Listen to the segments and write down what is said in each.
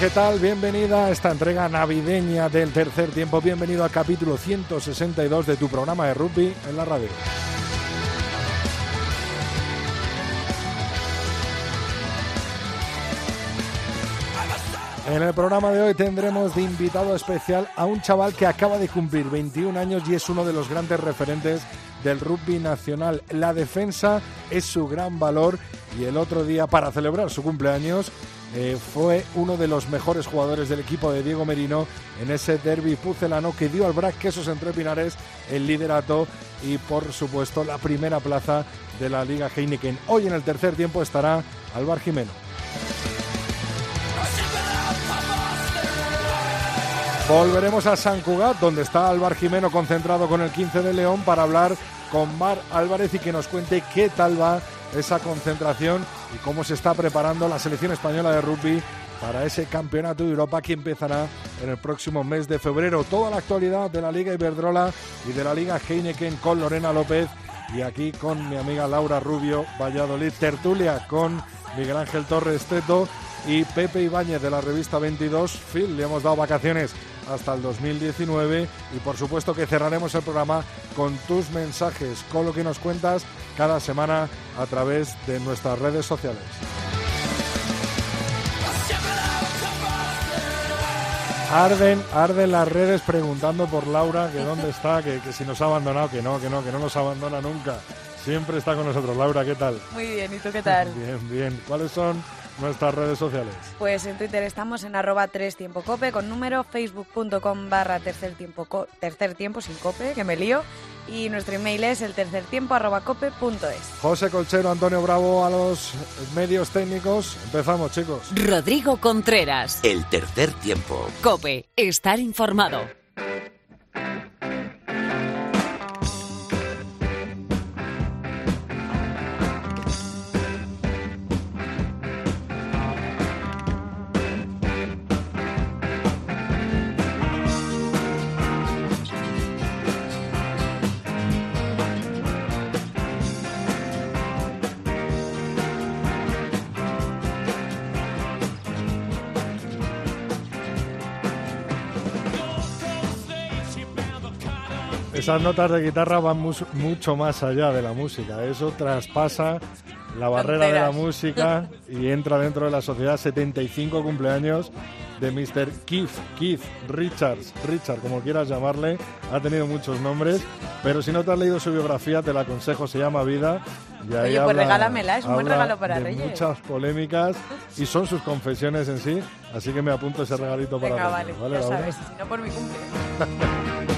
¿Qué tal? Bienvenida a esta entrega navideña del tercer tiempo. Bienvenido al capítulo 162 de tu programa de rugby en la radio. En el programa de hoy tendremos de invitado especial a un chaval que acaba de cumplir 21 años y es uno de los grandes referentes del rugby nacional. La defensa es su gran valor y el otro día, para celebrar su cumpleaños, eh, fue uno de los mejores jugadores del equipo de Diego Merino en ese derby pucelano que dio al Brac Quesos entre Pinares el liderato y por supuesto la primera plaza de la Liga Heineken. Hoy en el tercer tiempo estará Alvar Jimeno. Volveremos a San Cugat, donde está Álvar Jimeno concentrado con el 15 de León para hablar con Mar Álvarez y que nos cuente qué tal va esa concentración y cómo se está preparando la selección española de rugby para ese campeonato de Europa que empezará en el próximo mes de febrero. Toda la actualidad de la Liga Iberdrola y de la Liga Heineken con Lorena López y aquí con mi amiga Laura Rubio Valladolid. Tertulia con Miguel Ángel Torres Teto y Pepe Ibáñez de la revista 22. Phil, le hemos dado vacaciones hasta el 2019 y por supuesto que cerraremos el programa con tus mensajes, con lo que nos cuentas cada semana a través de nuestras redes sociales. Arden, arden las redes preguntando por Laura que dónde está, que, que si nos ha abandonado, que no, que no, que no nos abandona nunca. Siempre está con nosotros. Laura, ¿qué tal? Muy bien, ¿y tú qué tal? Bien, bien. ¿Cuáles son nuestras redes sociales? Pues en Twitter estamos en arroba 3 tiempo cope con número, facebook.com barra tercer tiempo, tercer tiempo sin cope, que me lío, y nuestro email es el tercer tiempo arroba cope punto es. José Colchero, Antonio Bravo a los medios técnicos. Empezamos, chicos. Rodrigo Contreras. El tercer tiempo. Cope, estar informado. Esas notas de guitarra van mus- mucho más allá de la música. Eso traspasa la barrera de la música y entra dentro de la sociedad. 75 cumpleaños de Mr. Keith, Keith Richards, Richard, como quieras llamarle. Ha tenido muchos nombres, pero si no te has leído su biografía, te la aconsejo. Se llama Vida. Y ahí Oye, pues habla- regálamela, es un buen regalo para de Reyes. muchas polémicas y son sus confesiones en sí. Así que me apunto ese regalito para Venga, Reyes, vale, ya Laura? sabes, si no por mi cumple.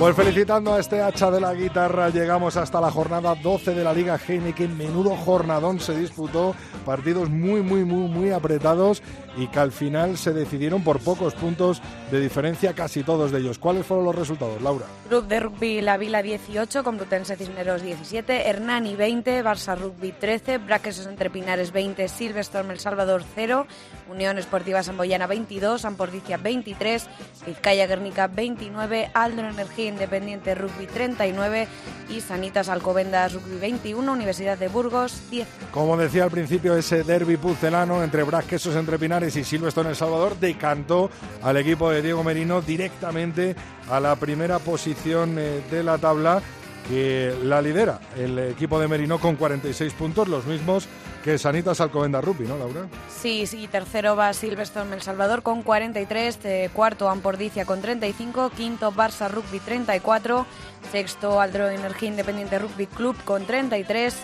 Pues felicitando a este hacha de la guitarra, llegamos hasta la jornada 12 de la Liga Heineken. Menudo jornadón se disputó, partidos muy, muy, muy, muy apretados y que al final se decidieron por pocos puntos de diferencia, casi todos de ellos. ¿Cuáles fueron los resultados, Laura? Club de Rugby La Vila 18, Complutense Cisneros 17, Hernani 20, Barça Rugby 13, Braquesos Entre Pinares 20, Silvestorm El Salvador 0, Unión Esportiva Samboyana 22, Ampordicia 23, Vizcaya Guernica 29, Aldro Energía Independiente Rugby 39 y Sanitas Alcobendas Rugby 21, Universidad de Burgos 10. Como decía al principio, ese derby pucelano entre Brasquesos Entre Pinares y Silvestre en El Salvador decantó al equipo de Diego Merino directamente a la primera posición eh, de la tabla que la lidera el equipo de Merino con 46 puntos, los mismos que Sanitas Alcobenda Rugby, ¿no, Laura? Sí, sí, tercero va Silverstone El Salvador con 43, eh, cuarto Ampordicia con 35, quinto Barça Rugby 34, sexto Aldro Energía Independiente Rugby Club con 33,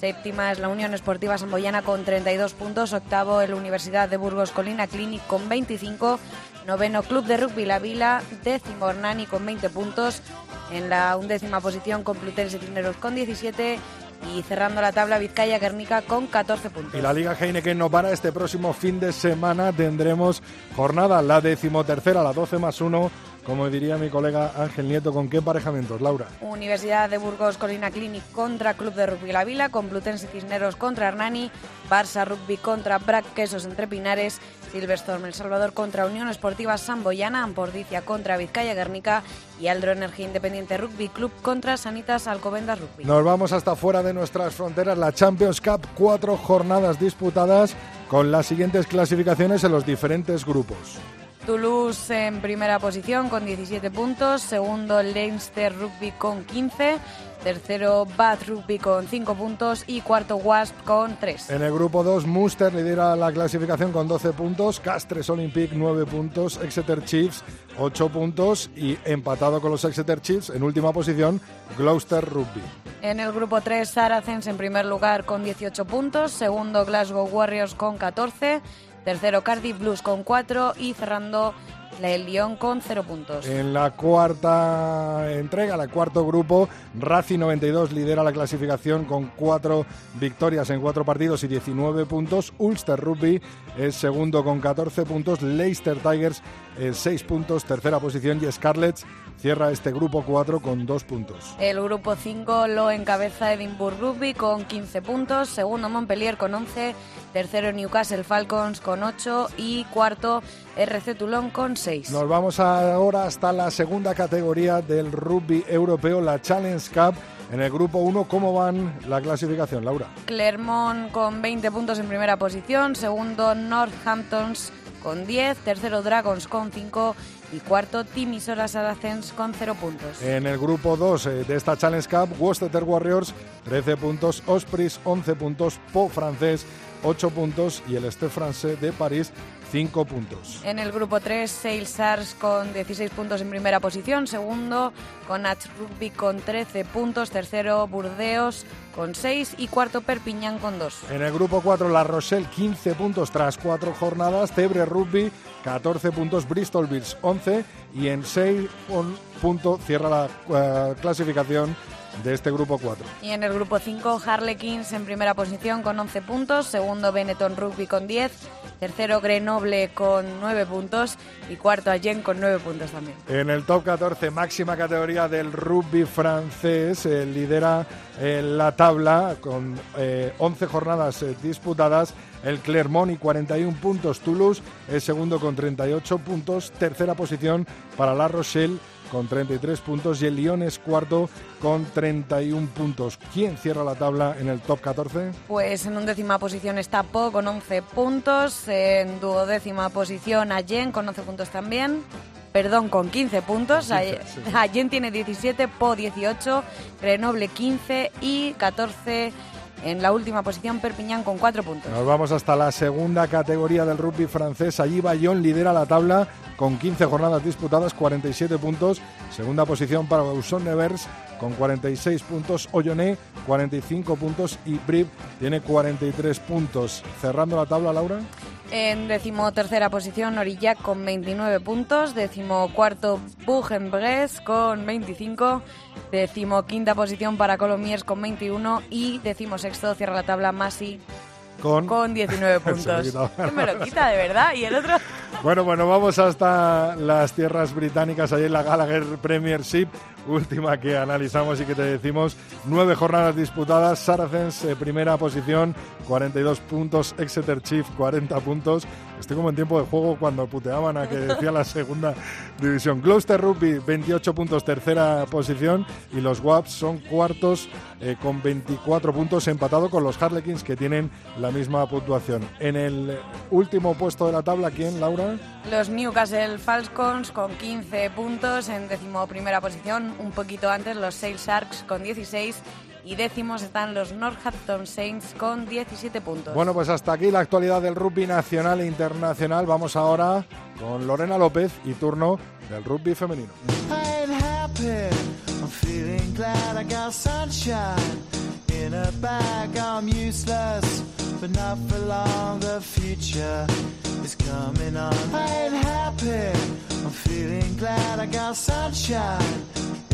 séptima es la Unión Esportiva Samboyana con 32 puntos, octavo el Universidad de Burgos Colina Clinic con 25, noveno Club de Rugby La Vila, décimo Hernani con 20 puntos, en la undécima posición Complutense Cisneros con 17 y cerrando la tabla Vizcaya Guernica con 14 puntos. Y la Liga Heineken no para. Este próximo fin de semana tendremos jornada, la decimotercera, la 12 más 1 como diría mi colega Ángel Nieto, ¿con qué emparejamientos, Laura? Universidad de Burgos Colina Clinic contra Club de Rugby La Vila, Complutense Cisneros contra Hernani, Barça Rugby contra Brac Quesos entre Pinares, Silverstorm El Salvador contra Unión Esportiva Samboyana, Ampordicia contra Vizcaya Guernica y Aldro Energía Independiente Rugby Club contra Sanitas Alcobendas Rugby. Nos vamos hasta fuera de nuestras fronteras, la Champions Cup, cuatro jornadas disputadas con las siguientes clasificaciones en los diferentes grupos. Toulouse en primera posición con 17 puntos, segundo Leinster Rugby con 15, tercero Bath Rugby con 5 puntos y cuarto Wasp con 3. En el grupo 2 Munster lidera la clasificación con 12 puntos, Castres Olympic 9 puntos, Exeter Chiefs 8 puntos y empatado con los Exeter Chiefs en última posición Gloucester Rugby. En el grupo 3 Saracens en primer lugar con 18 puntos, segundo Glasgow Warriors con 14, Tercero Cardiff Blues con 4 y cerrando el Lyon con 0 puntos. En la cuarta entrega, el cuarto grupo, Racing 92 lidera la clasificación con 4 victorias en 4 partidos y 19 puntos. Ulster Rugby es segundo con 14 puntos. Leicester Tigers 6 puntos, tercera posición. Y Scarlets cierra este grupo 4 con 2 puntos. El grupo 5 lo encabeza Edinburgh Rugby con 15 puntos. Segundo Montpellier con 11 tercero Newcastle Falcons con 8 y cuarto RC Toulon con 6. Nos vamos ahora hasta la segunda categoría del rugby europeo, la Challenge Cup. En el grupo 1, ¿cómo van la clasificación, Laura? Clermont con 20 puntos en primera posición, segundo Northamptons con 10, tercero Dragons con 5 y cuarto Timisoara Saracens con 0 puntos. En el grupo 2 eh, de esta Challenge Cup, Worcester Warriors 13 puntos, Ospreys 11 puntos, Po francés 8 puntos y el Stade de París 5 puntos. En el grupo 3, Sales con 16 puntos en primera posición, segundo con Ach Rugby con 13 puntos, tercero Burdeos con 6 y cuarto Perpiñán con 2. En el grupo 4, La Rochelle 15 puntos tras 4 jornadas, Tebre Rugby 14 puntos, Bristol Bears 11 y en 6 punto cierra la uh, clasificación de este grupo 4. Y en el grupo 5, Harlequins en primera posición con 11 puntos, segundo Benetton Rugby con 10, tercero Grenoble con 9 puntos y cuarto Allen con 9 puntos también. En el top 14, máxima categoría del rugby francés, eh, lidera eh, la tabla con 11 eh, jornadas disputadas. El Clermont y 41 puntos. Toulouse es segundo con 38 puntos. Tercera posición para La Rochelle con 33 puntos y el Lyon es cuarto con 31 puntos. ¿Quién cierra la tabla en el top 14? Pues en undécima posición está Po con 11 puntos, en duodécima posición Allen con 11 puntos también. Perdón, con 15 puntos. Allen tiene 17, Po 18, Grenoble 15 y 14 en la última posición, Perpiñán con cuatro puntos. Nos vamos hasta la segunda categoría del rugby francés. Allí Bayonne lidera la tabla con 15 jornadas disputadas, 47 puntos. Segunda posición para Usson Nevers con 46 puntos. Olloné 45 puntos y Brib tiene 43 puntos. Cerrando la tabla, Laura. En decimotercera posición, Orillac con 29 puntos. Decimocuarto, Bugenbres con 25. Decimoquinta posición para Colomiers con 21. Y decimosexto, cierra la tabla Masi con, con 19 puntos. me lo quita, de verdad. Y el otro... Bueno, bueno, vamos hasta las tierras británicas, ahí en la Gallagher Premiership, última que analizamos y que te decimos. Nueve jornadas disputadas, Saracens eh, primera posición, 42 puntos, Exeter Chief 40 puntos. Estoy como en tiempo de juego cuando puteaban a que decía la segunda división. Gloucester Rugby 28 puntos, tercera posición y los Waps son cuartos eh, con 24 puntos, empatado con los Harlequins que tienen la misma puntuación. En el último puesto de la tabla, ¿quién, Laura? Los Newcastle Falcons con 15 puntos en décimo primera posición, un poquito antes los Sale Sharks con 16 y décimos están los Northampton Saints con 17 puntos. Bueno, pues hasta aquí la actualidad del rugby nacional e internacional. Vamos ahora con Lorena López y turno del rugby femenino. is coming on. I ain't happy. I'm feeling glad I got sunshine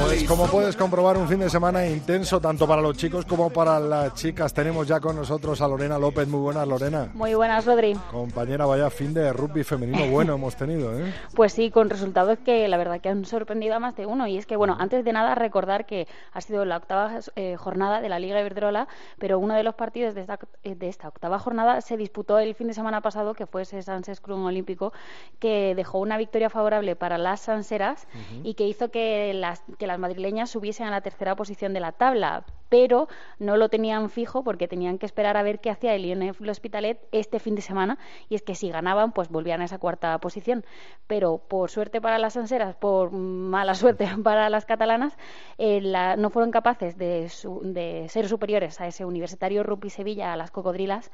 Pues como puedes comprobar, un fin de semana intenso tanto para los chicos como para las chicas. Tenemos ya con nosotros a Lorena López. Muy buenas, Lorena. Muy buenas, Rodri. Compañera, vaya fin de rugby femenino bueno hemos tenido, ¿eh? Pues sí, con resultados que la verdad que han sorprendido a más de uno. Y es que, bueno, antes de nada recordar que ha sido la octava eh, jornada de la Liga Iberdrola, pero uno de los partidos de esta, eh, de esta octava jornada se disputó el fin de semana pasado, que fue ese Sanses Cruz Olímpico, que dejó una victoria favorable para las sanseras y que hizo que las, que las madrileñas subiesen a la tercera posición de la tabla, pero no lo tenían fijo porque tenían que esperar a ver qué hacía el INF Hospitalet este fin de semana y es que si ganaban pues volvían a esa cuarta posición, pero por suerte para las anseras, por mala suerte para las catalanas, eh, no fueron capaces de, de, ser superiores a ese Universitario Rugby Sevilla, a las cocodrilas,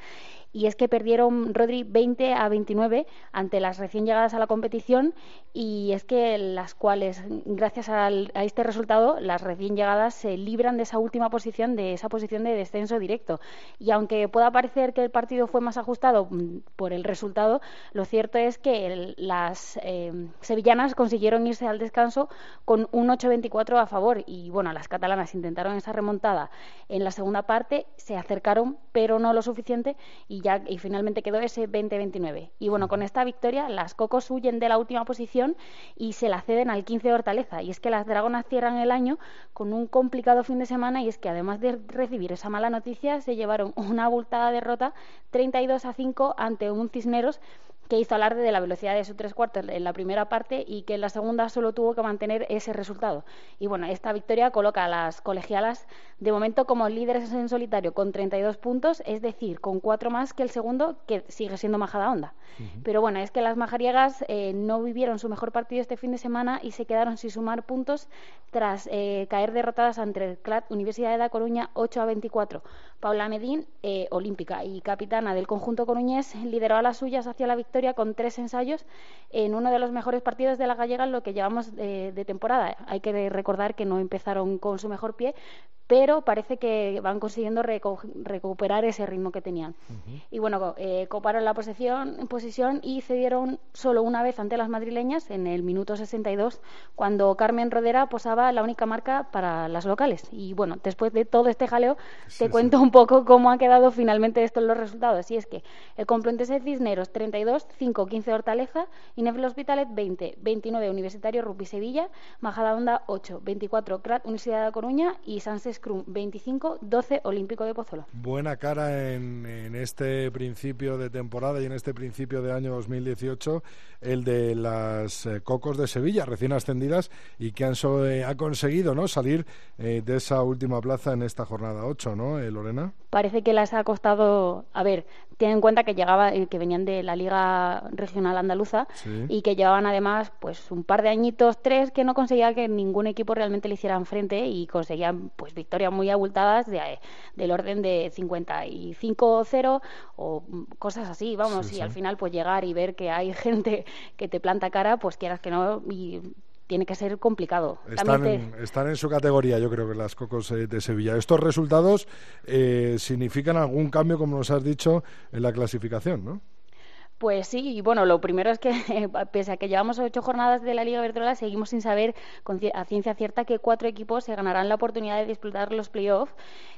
y es que perdieron Rodri 20 a 29 ante las recién llegadas a la competición y es que las cuales, gracias al, a este resultado, las recién llegadas se libran de esa última posición de esa posición de descenso directo. Y aunque pueda parecer que el partido fue más ajustado mm, por el resultado, lo cierto es que las eh, sevillanas consiguieron irse al descanso con un 8-24 a favor. Y bueno, las catalanas intentaron esa remontada en la segunda parte, se acercaron, pero no lo suficiente, y ya y finalmente quedó ese 20-29. Y bueno, con esta victoria, las Cocos huyen de la última posición y se la ceden al 15 de Hortaleza. Y es que las Dragonas cierran el año con un complicado fin de semana y es que además de recibir esa mala noticia, se llevaron una abultada derrota 32 a 5 ante un Cisneros que hizo alarde de la velocidad de su tres cuartos en la primera parte y que en la segunda solo tuvo que mantener ese resultado. Y bueno, esta victoria coloca a las colegialas de momento como líderes en solitario con 32 puntos, es decir, con cuatro más que el segundo, que sigue siendo Majada Onda. Pero bueno, es que las majariegas eh, no vivieron su mejor partido este fin de semana y se quedaron sin sumar puntos tras eh, caer derrotadas ante el CLAT Universidad de La Coruña 8 a 24. Paula Medín, eh, olímpica y capitana del conjunto coruñés, lideró a las suyas hacia la victoria con tres ensayos en uno de los mejores partidos de la gallega en lo que llevamos de, temporada. Hay que recordar que no empezaron con su mejor pie, pero parece que van consiguiendo recuperar ese ritmo que tenían. Y bueno, eh, coparon la posesión, posición y cedieron solo una vez ante las madrileñas en el minuto 62, cuando Carmen Rodera posaba la única marca para las locales. Y bueno, después de todo este jaleo, te cuento un poco cómo han quedado finalmente estos los resultados. Y es que el Complutense Cisneros 32, 5, 15 Hortaleza, Inefel Hospitalet 20, 29 Universitario Rupi Sevilla, Majadahonda 8, 24 CRAT Universidad de Coruña y Sanses Scrum 25, 12 Olímpico de Pozuelo. Buena cara en, este principio de temporada y en este principio de año 2018 el de las eh, Cocos de Sevilla, recién ascendidas y que han eh, ha conseguido ¿no? salir eh, de esa última plaza en esta jornada 8, ¿no, Lorena? Parece que les ha costado, a ver, ten en cuenta que llegaba, que venían de la Liga Regional Andaluza y que llevaban además pues un par de añitos, tres, que no conseguía que ningún equipo realmente le hicieran frente y conseguían pues victorias muy abultadas de, del orden de 55-0 o cosas así, vamos, y al final pues llegar y ver que hay gente que te planta cara, pues quieras que no, y tiene que ser complicado. Están, en su categoría, yo creo que las Cocos eh, de Sevilla. ¿Estos resultados eh, significan algún cambio, como nos has dicho, en la clasificación, no? Pues sí, y bueno, lo primero es que pese a que llevamos ocho jornadas de la Liga Verdrola, seguimos sin saber a ciencia cierta que cuatro equipos se ganarán la oportunidad de disputar los playoffs.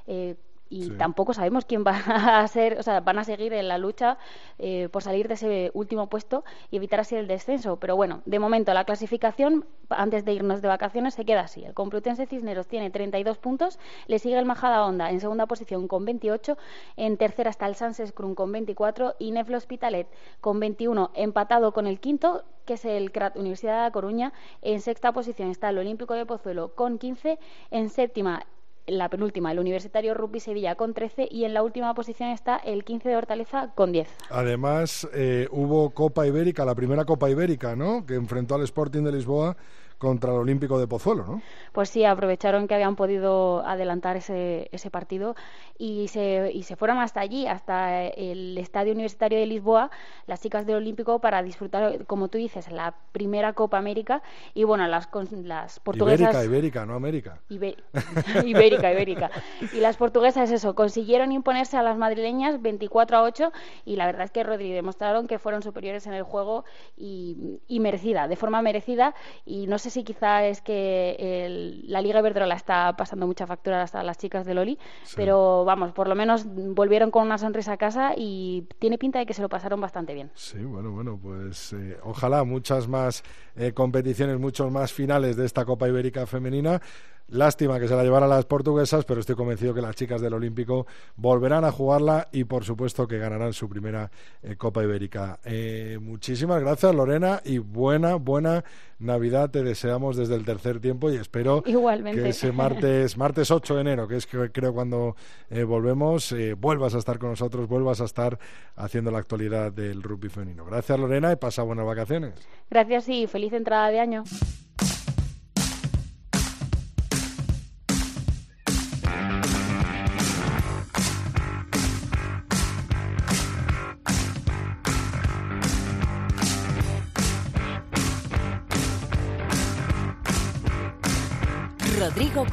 Eh, y tampoco sabemos quién va a ser, o sea, van a seguir en la lucha eh, por salir de ese último puesto y evitar así el descenso. Pero bueno, de momento la clasificación, antes de irnos de vacaciones, se queda así. El Complutense Cisneros tiene 32 puntos, le sigue el Majada Honda en segunda posición con 28, en tercera está el Sanses Crun con 24 y Neflo Hospitalet con 21, empatado con el quinto, que es el CRAT Universidad de La Coruña. En sexta posición está el Olímpico de Pozuelo con 15, en séptima la penúltima, el Universitario Rugby Sevilla con 13 y en la última posición está el 15 de Hortaleza con 10. Además, eh, hubo Copa Ibérica, la primera Copa Ibérica, ¿no? Que enfrentó al Sporting de Lisboa contra el Olímpico de Pozuelo, ¿no? Pues sí, aprovecharon que habían podido adelantar ese, ese partido y se, y se fueron hasta allí, hasta el Estadio Universitario de Lisboa, las chicas del Olímpico, para disfrutar, como tú dices, la primera Copa América y bueno, las, las portuguesas... Ibérica, Ibérica, no América. ibérica, Ibérica. Y las portuguesas, eso, consiguieron imponerse a las madrileñas 24 a 8 y la verdad es que Rodri demostraron que fueron superiores en el juego y, merecida, de forma merecida y no sé si quizá es que la Liga Iberdrola está pasando mucha factura hasta las chicas de Loli, pero vamos, por lo menos volvieron con una sonrisa a casa y tiene pinta de que se lo pasaron bastante bien. Sí, bueno, bueno, pues eh, ojalá muchas más eh, competiciones, muchos más finales de esta Copa Ibérica femenina. Lástima que se la llevaran las portuguesas, pero estoy convencido que las chicas del Olímpico volverán a jugarla y, por supuesto, que ganarán su primera eh, Copa Ibérica. Eh, muchísimas gracias, Lorena, y buena, buena Navidad te deseamos desde el tercer tiempo y espero que ese martes, martes 8 de enero, que es creo cuando eh, volvemos, vuelvas a estar con nosotros, vuelvas a estar haciendo la actualidad del rugby femenino. Gracias, Lorena, y pasa buenas vacaciones. Gracias y feliz entrada de año.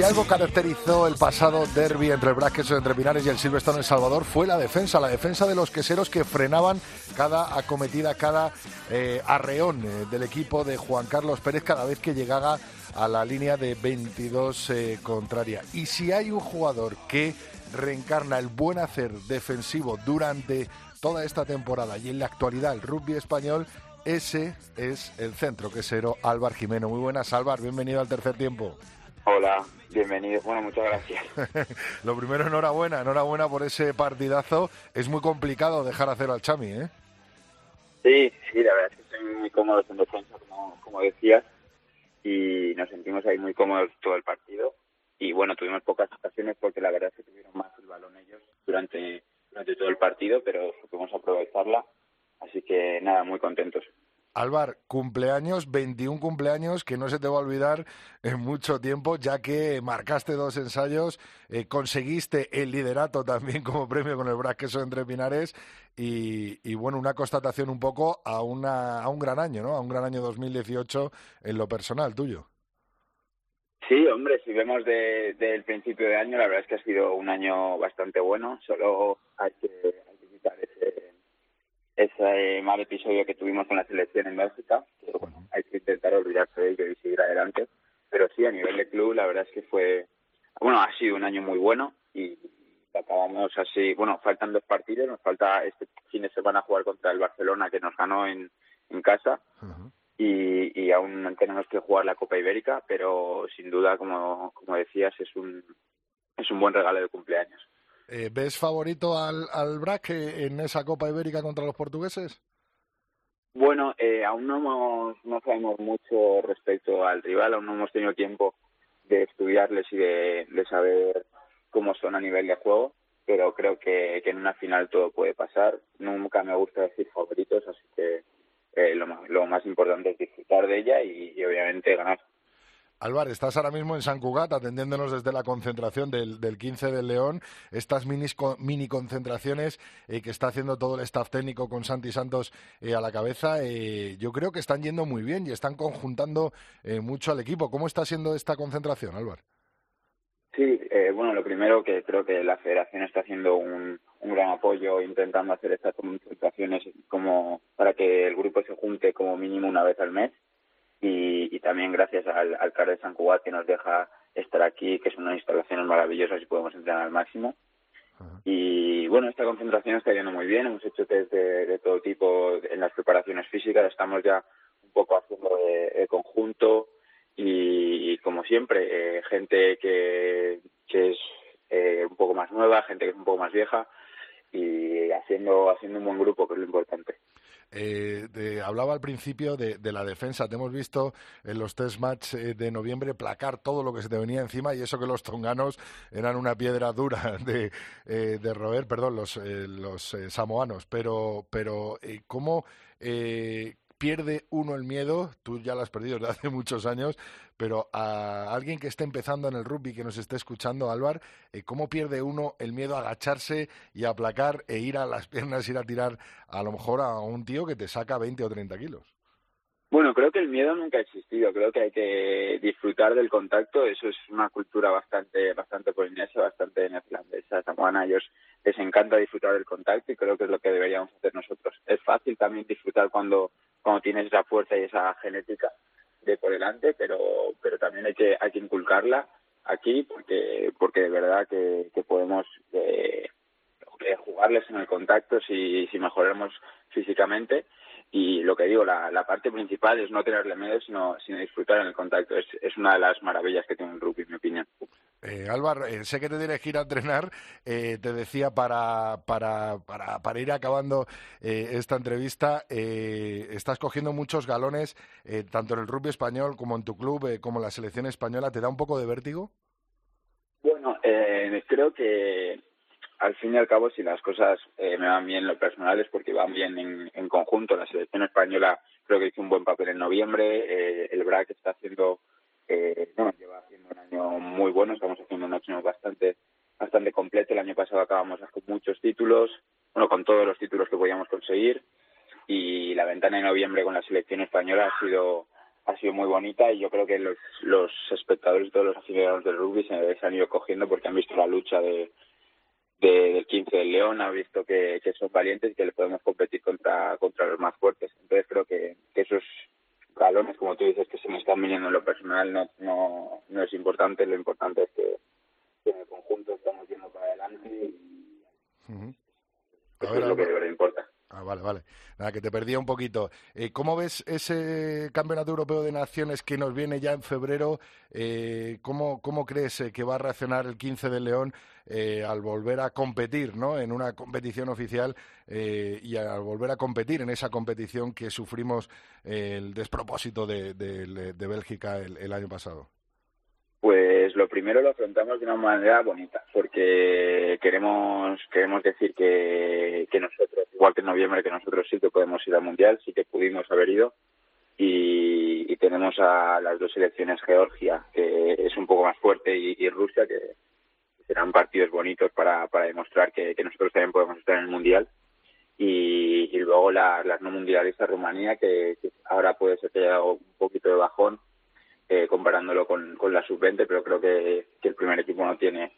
Si algo caracterizó el pasado derby entre el Braqueso entre Pinares y el Silverstone en Salvador fue la defensa, la defensa de los queseros que frenaban cada acometida, cada eh, arreón eh, del equipo de Juan Carlos Pérez cada vez que llegaba a la línea de 22 eh, contraria. Y si hay un jugador que reencarna el buen hacer defensivo durante toda esta temporada y en la actualidad el rugby español, ese es el centro quesero Álvar Jimeno. Muy buenas, Álvar, bienvenido al tercer tiempo. Hola, bienvenido. Bueno, muchas gracias. Lo primero, enhorabuena, enhorabuena por ese partidazo. Es muy complicado dejar hacer al Chami, ¿eh? Sí, sí, la verdad es que estoy muy cómodos en defensa, como, como decías, y nos sentimos ahí muy cómodos todo el partido. Y bueno, tuvimos pocas ocasiones porque la verdad es que tuvieron más el balón ellos durante, durante todo el partido, pero supimos aprovecharla. Así que nada, muy contentos. Álvar, cumpleaños, 21 cumpleaños que no se te va a olvidar en mucho tiempo, ya que marcaste dos ensayos, eh, conseguiste el liderato también como premio con el Brasqueso entre Pinares y, y, bueno, una constatación un poco a, una, a un gran año, ¿no? A un gran año 2018 en lo personal tuyo. Sí, hombre, si vemos desde de, principio de año, la verdad es que ha sido un año bastante bueno, solo hay que, hay ese ese mal episodio que tuvimos con la selección en Bélgica, que bueno, hay que intentar olvidarse de ello y seguir adelante. Pero sí, a nivel de club, la verdad es que fue, bueno, ha sido un año muy bueno y acabamos así, bueno, faltan dos partidos, nos falta este fin de semana jugar contra el Barcelona que nos ganó en, en casa y, y aún tenemos que jugar la Copa Ibérica, pero sin duda, como, como decías, es un, es un buen regalo de cumpleaños. Eh, ¿Ves favorito al, al BRAC en esa Copa Ibérica contra los portugueses? Bueno, eh, aún no, hemos, no sabemos mucho respecto al rival, aún no hemos tenido tiempo de estudiarles y de, de saber cómo son a nivel de juego, pero creo que, que, en una final todo puede pasar. Nunca me gusta decir favoritos, así que eh, lo, lo más importante es disfrutar de ella y obviamente ganar. Álvaro, estás ahora mismo en San Cugat atendiéndonos desde la concentración del, del 15 del León, estas mini, mini concentraciones eh, que está haciendo todo el staff técnico con Santi Santos eh, a la cabeza, eh, yo creo que están yendo muy bien y están conjuntando eh, mucho al equipo. ¿Cómo está siendo esta concentración, Álvaro? Sí, bueno, lo primero que creo que la federación está haciendo un, un gran apoyo intentando hacer estas concentraciones como para que el grupo se junte como mínimo una vez al mes y, y también gracias al, al CAR de San Cugat que nos deja estar aquí, que son unas instalaciones maravillosas y podemos entrenar al máximo. Y bueno, esta concentración está yendo muy bien. Hemos hecho test de, de todo tipo en las preparaciones físicas. Estamos ya un poco haciendo de, de conjunto y, y como siempre, eh, gente que, que es eh, un poco más nueva, gente que es un poco más vieja y haciendo, haciendo un buen grupo, que es lo importante. Eh, de- hablaba al principio de, de la defensa. Te hemos visto en los test match eh, de noviembre placar todo lo que se te venía encima y eso que los tonganos eran una piedra dura de, eh, de roer, perdón, los, eh, los eh, samoanos. Pero, pero eh, ¿cómo pierde uno el miedo? Tú ya lo has perdido desde hace muchos años, pero a alguien que esté empezando en el rugby, que nos esté escuchando, Álvar, eh, ¿cómo pierde uno el miedo a agacharse y a aplacar e ir a las piernas, ir a tirar a lo mejor a un tío que te saca 20 o 30 kilos? Bueno, creo que el miedo nunca ha existido. Creo que hay que disfrutar del contacto. Eso es una cultura bastante, bastante polinesia, bastante neerlandesa, samoana. A ellos les encanta disfrutar del contacto y creo que es lo que deberíamos hacer nosotros. Es fácil también disfrutar cuando, cuando tienes esa fuerza y esa genética de por delante, pero, pero también hay que, hay que inculcarla aquí porque, porque de verdad que, que podemos eh, eh, jugarles en el contacto si, si mejoramos físicamente y lo que digo, la, la parte principal es no tenerle miedo, sino, sino disfrutar en el contacto. Es, es una de las maravillas que tiene el rugby, en mi opinión. Eh, Álvaro, eh, sé que te tienes que ir a entrenar. eh, te decía para, para, para, para ir acabando eh, esta entrevista, estás cogiendo muchos galones, tanto en el rugby español como en tu club, como en la selección española. ¿Te da un poco de vértigo? Bueno, creo que al fin y al cabo, si las cosas me van bien en lo personal es porque van bien en, en conjunto. La selección española creo que hizo un buen papel en noviembre. el BRAC está haciendo, eh, bueno, lleva haciendo un año muy bueno. Estamos haciendo un año bastante, bastante completo. El año pasado acabamos con muchos títulos, bueno, con todos los títulos que podíamos conseguir. Y la ventana de noviembre con la selección española ha sido ha sido muy bonita y yo creo que los, los espectadores y todos los aficionados del rugby se, han ido cogiendo porque han visto la lucha de, de- del 15 del León, han visto que, que son valientes y que le podemos competir contra, contra los más fuertes. Entonces creo que, que esos galones, como tú dices, que se me están viniendo en lo personal, no, no, no es importante. Lo importante es que, que en el conjunto estamos yendo para adelante y eso A ver, es lo que de verdad importa. Ah, vale, vale. Nada, que te perdía un poquito. Eh, ¿Cómo ves ese Campeonato Europeo de Naciones que nos viene ya en febrero? Eh, ¿cómo, ¿Cómo crees eh, que va a reaccionar el 15 de León al volver a competir ¿no? en una competición oficial y al volver a competir en esa competición que sufrimos el despropósito de, de- Bélgica el año pasado? Pues lo primero lo afrontamos de una manera bonita, porque queremos queremos decir que, que nosotros, igual que en noviembre, que nosotros sí que podemos ir al Mundial, sí que pudimos haber ido, y, tenemos a las dos selecciones, Georgia, que es un poco más fuerte, y, Rusia, que serán partidos bonitos para, para demostrar que, que nosotros también podemos estar en el Mundial. Y, luego la- las no mundialistas, Rumanía, que, que ahora puede ser que haya un poquito de bajón, eh, comparándolo con, con la sub-20, pero creo que, que el primer equipo no tiene,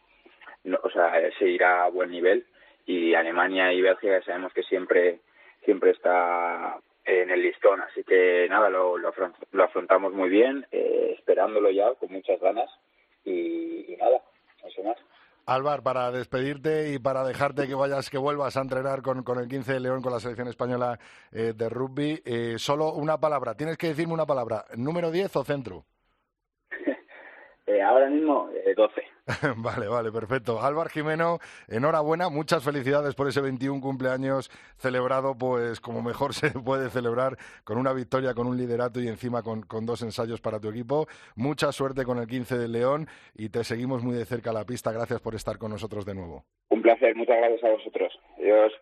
no, o sea, eh, se irá a buen nivel y Alemania y Bélgica sabemos que siempre siempre está en el listón, así que nada, lo, lo, lo afrontamos muy bien, eh, esperándolo ya con muchas ganas y, y nada, eso más. Álvar, para despedirte y para dejarte que vayas, que vuelvas a entrenar con, con el 15 de León, con la selección española eh, de rugby, eh, solo una palabra. Tienes que decirme una palabra. ¿Número 10 o centro? Eh, ahora mismo, eh, 12. vale, vale, perfecto. Álvar Jimeno, enhorabuena, muchas felicidades por ese 21 cumpleaños celebrado, pues como mejor se puede celebrar, con una victoria, con un liderato y encima con, con dos ensayos para tu equipo. Mucha suerte con el 15 de León y te seguimos muy de cerca a la pista. Gracias por estar con nosotros de nuevo. Un placer, muchas gracias a vosotros. Adiós.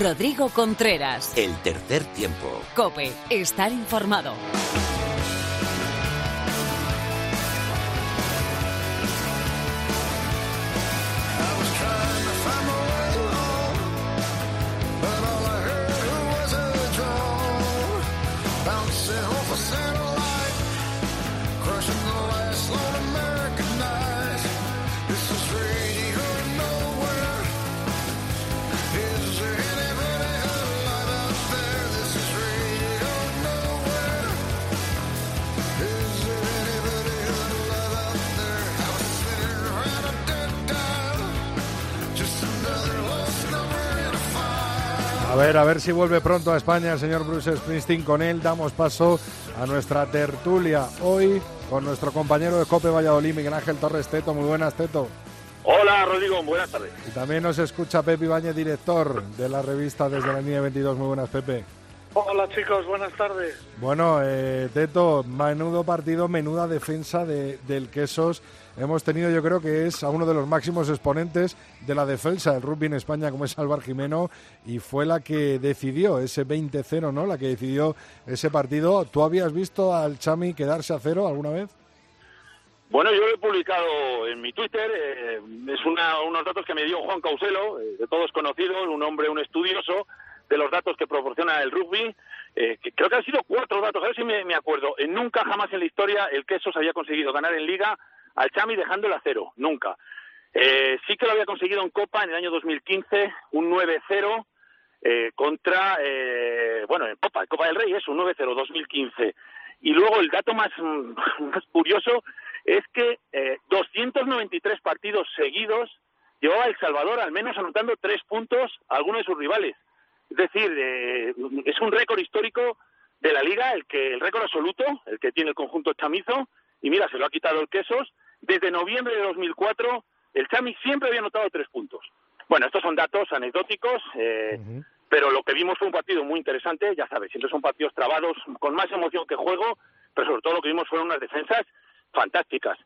Rodrigo Contreras. El tercer tiempo. Cope. Estar informado. Ver, a ver si vuelve pronto a España el señor Bruce Springsteen. Con él damos paso a nuestra tertulia hoy con nuestro compañero de Cope Valladolid, Miguel Ángel Torres Teto. Muy buenas, Teto. Hola, Rodrigo, buenas tardes. Y también nos escucha Pepe Ibañez, director de la revista Desde la Línea 22. Muy buenas, Pepe. Hola chicos, buenas tardes. Bueno, eh, Teto, menudo partido, menuda defensa de, del Quesos. Hemos tenido, yo creo que es a uno de los máximos exponentes de la defensa del rugby en España, como es Álvaro Jimeno, y fue la que decidió ese 20-0, ¿no? La que decidió ese partido. ¿Tú habías visto al Chami quedarse a cero alguna vez? Bueno, yo lo he publicado en mi Twitter. eh, es una- unos datos que me dio Juan Causelo, eh, de todos conocidos, un hombre, un estudioso de los datos que proporciona el rugby. eh, que creo que han sido cuatro datos, a ver si me, me acuerdo. Nunca jamás en la historia el Quesos había conseguido ganar en Liga al Chami dejándole a cero, nunca. Eh, sí que lo había conseguido en Copa en el año 2015, un 9-0 eh, contra, eh, bueno, en Copa, Copa del Rey, es un 9-0 2015. Y luego el dato más, más curioso es que eh, 293 partidos seguidos llevaba El Salvador al menos anotando tres puntos a alguno de sus rivales. Es decir, eh, es un récord histórico de la liga, el que el récord absoluto, el que tiene el conjunto chamizo, y mira, se lo ha quitado el Quesos. Desde noviembre de 2004, el Chami siempre había anotado tres puntos. Bueno, estos son datos anecdóticos, eh, pero lo que vimos fue un partido muy interesante, ya sabes, siempre son partidos trabados, con más emoción que juego, pero sobre todo lo que vimos fueron unas defensas fantásticas.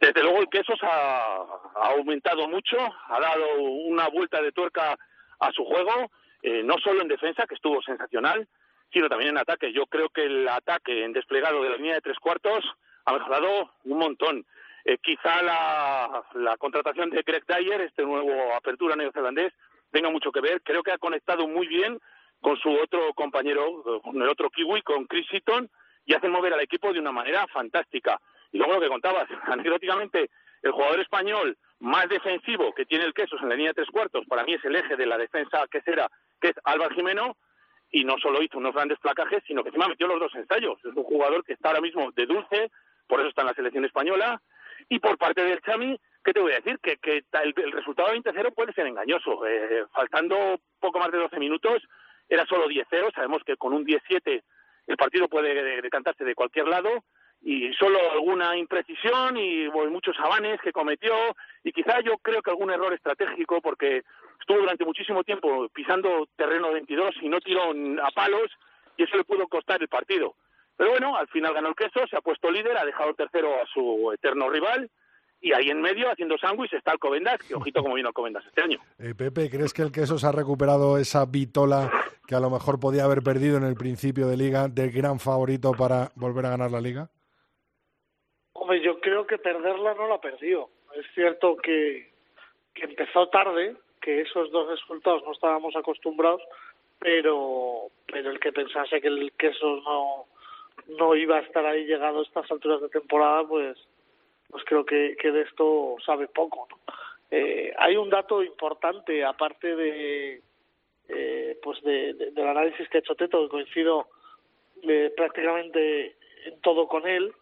Desde luego el Quesos ha, ha aumentado mucho, ha dado una vuelta de tuerca a su juego, eh, no solo en defensa, que estuvo sensacional, sino también en ataque. Yo creo que el ataque en desplegado de la línea de tres cuartos ha mejorado un montón. Eh, quizá la, la contratación de Greg Dyer, este nuevo apertura neozelandés, tenga mucho que ver. Creo que ha conectado muy bien con su otro compañero, eh, con el otro kiwi, con Chris Seaton, y hacen mover al equipo de una manera fantástica. Y luego lo que contabas, anecdóticamente, el jugador español más defensivo que tiene el Quesos en la línea de tres cuartos, para mí es el eje de la defensa que será, que es Álvaro Jimeno, y no solo hizo unos grandes placajes, sino que encima metió los dos ensayos. Es un jugador que está ahora mismo de dulce, por eso está en la selección española. Y por parte del Chami, ¿qué te voy a decir? Que, que el, el resultado 20-0 puede ser engañoso. Eh, faltando poco más de 12 minutos, era solo 10-0. Sabemos que con un 17 el partido puede decantarse de cualquier lado y solo alguna imprecisión y muchos avanes que cometió y quizá yo creo que algún error estratégico porque estuvo durante muchísimo tiempo pisando terreno 22 y no tiró a palos y eso le pudo costar el partido. Pero bueno, al final ganó el queso, se ha puesto líder, ha dejado tercero a su eterno rival y ahí en medio, haciendo sándwich, está Alcobendas, que ojito como vino Alcobendas este año. Eh, Pepe, ¿crees que el Quesos ha recuperado esa vitola que a lo mejor podía haber perdido en el principio de liga del gran favorito para volver a ganar la liga? Hombre, yo creo que perderla no la perdió. Es cierto que, que empezó tarde, que esos dos resultados no estábamos acostumbrados, pero pero el que pensase que el queso no no iba a estar ahí llegado a estas alturas de temporada, pues pues creo que, que de esto sabe poco. ¿no? Eh, hay un dato importante, aparte de eh, pues de, de- del análisis que ha hecho Teto, que coincido eh, prácticamente en todo con él,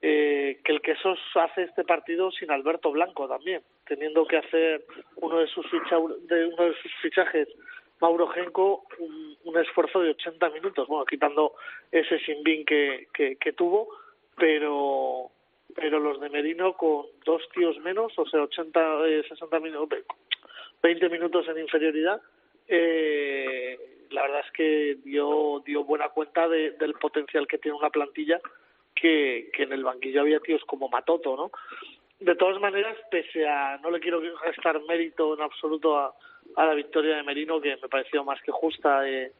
eh, que el Quesos hace este partido sin Alberto Blanco también, teniendo que hacer uno de sus, ficha, de uno de sus fichajes, Mauro Genco, un, un esfuerzo de 80 minutos, bueno, quitando ese sin bin que, que, que tuvo, pero pero los de Merino con dos tíos menos, o sea, 80, eh, 60 minutos, 20 minutos en inferioridad, eh, la verdad es que dio dio buena cuenta de- del potencial que tiene una plantilla que, que en el banquillo había tíos como Matoto, ¿no? De todas maneras, pese a no le quiero restar mérito en absoluto a, a la victoria de Merino, que me pareció más que justa, eh,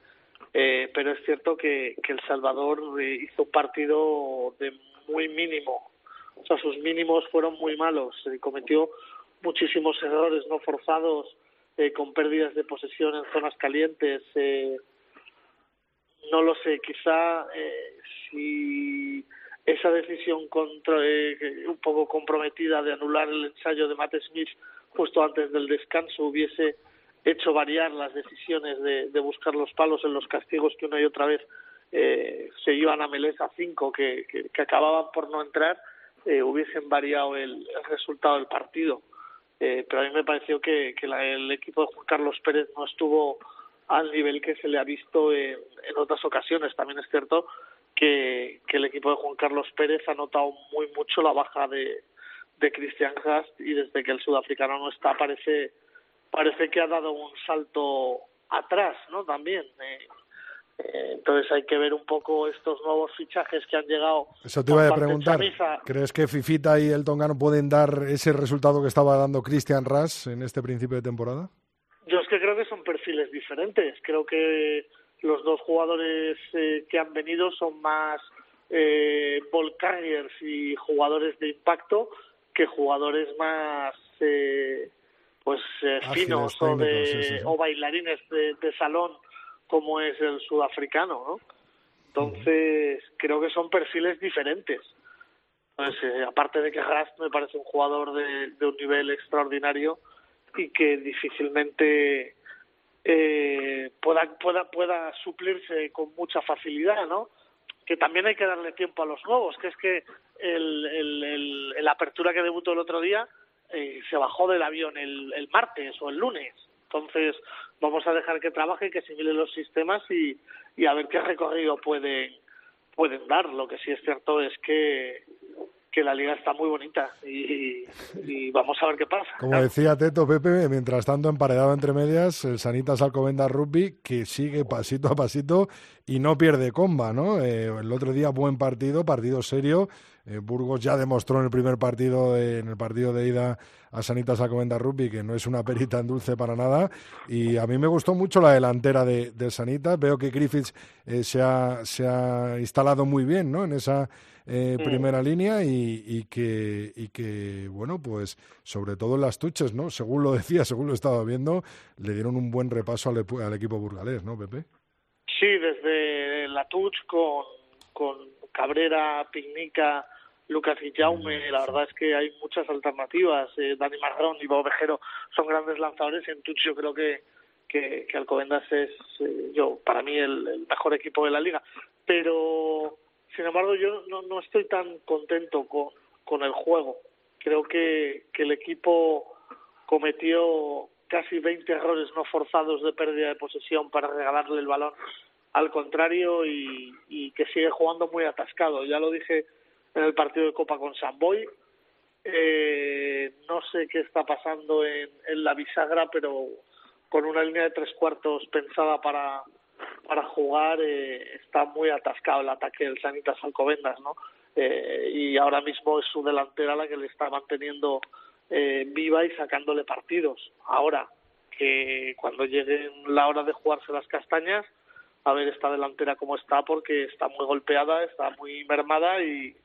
eh, pero es cierto que, que El Salvador eh, hizo un partido de muy mínimo, o sea, sus mínimos fueron muy malos, eh, cometió muchísimos errores no forzados, eh, con pérdidas de posesión en zonas calientes, eh, no lo sé, quizá si esa decisión contra, un poco comprometida de anular el ensayo de Matt Smith justo antes del descanso hubiese hecho variar las decisiones de, de buscar los palos en los castigos que una y otra vez eh, se iban a Meleza 5 que, que, acababan por no entrar, eh, hubiesen variado el, el resultado del partido. Eh, pero a mí me pareció que, la- el equipo de Juan Carlos Pérez no estuvo al nivel que se le ha visto en, otras ocasiones. También es cierto que, que el equipo de Juan Carlos Pérez ha notado muy mucho la baja de, de Christian Haas y desde que el sudafricano no está parece parece que ha dado un salto atrás, ¿no? También. Eh, eh, entonces hay que ver un poco estos nuevos fichajes que han llegado. Eso te iba a preguntar. ¿Crees que Fifita y el Tongano pueden dar ese resultado que estaba dando Christian Ras en este principio de temporada? Yo es que creo que son perfiles diferentes. Creo que los dos jugadores eh, que han venido son más eh, ball carriers y jugadores de impacto que jugadores más eh, pues eh, Ágiles, finos o, de, sí, sí, o bailarines de, de salón como es el sudafricano, ¿no? Entonces creo que son perfiles diferentes. Entonces, eh, aparte de que Haas me parece un jugador de, de un nivel extraordinario y que difícilmente eh, pueda, pueda, pueda suplirse con mucha facilidad, ¿no? Que también hay que darle tiempo a los nuevos, que es que el, el, el, el apertura que debutó el otro día eh, se bajó del avión el, el martes o el lunes. Entonces, vamos a dejar que trabaje, que asimile los sistemas y, y a ver qué recorrido pueden, pueden dar. Lo que sí es cierto es que, que la liga está muy bonita y, y vamos a ver qué pasa. Como decía Teto Pepe, mientras tanto emparedado entre medias, el Sanitas Alcobendas Rugby que sigue pasito a pasito y no pierde comba, ¿no? Eh, el otro día buen partido, partido serio. Eh, Burgos ya demostró en el primer partido, de- en el partido de ida a Sanitas Alcobendas Rugby que no es una perita en dulce para nada. Y a mí me gustó mucho la delantera de, de Sanitas. Veo que Griffiths eh, se, ha, se ha instalado muy bien, ¿no? En esa eh, Mm. primera línea y, y que y que bueno pues sobre todo en las tuches no según lo decía según lo estaba viendo le dieron un buen repaso al equipo burgalés no Pepe Sí, desde la Touch con, con Cabrera, Pignica, Lucas y Jaume, la verdad es que hay muchas alternativas. Eh, Dani Marrón y Bob Vejero son grandes lanzadores. En Touch yo creo que, que, que Alcobendas es, eh, yo para mí, el, el mejor equipo de la liga. Pero, sin embargo, yo no, no estoy tan contento con, con el juego. Creo que, que el equipo cometió casi 20 errores no forzados de pérdida de posesión para regalarle el balón al contrario y, y que sigue jugando muy atascado. Ya lo dije en el partido de Copa con Samboy. Eh, no sé qué está pasando en, la bisagra, pero con una línea de tres cuartos pensada para, para jugar eh, está muy atascado el ataque del Sanitas Alcobendas, ¿no? Eh, y ahora mismo es su delantera la que le está manteniendo eh, viva y sacándole partidos. Ahora que cuando llegue la hora de jugarse las castañas, a ver esta delantera cómo está, porque está muy golpeada, está muy mermada y,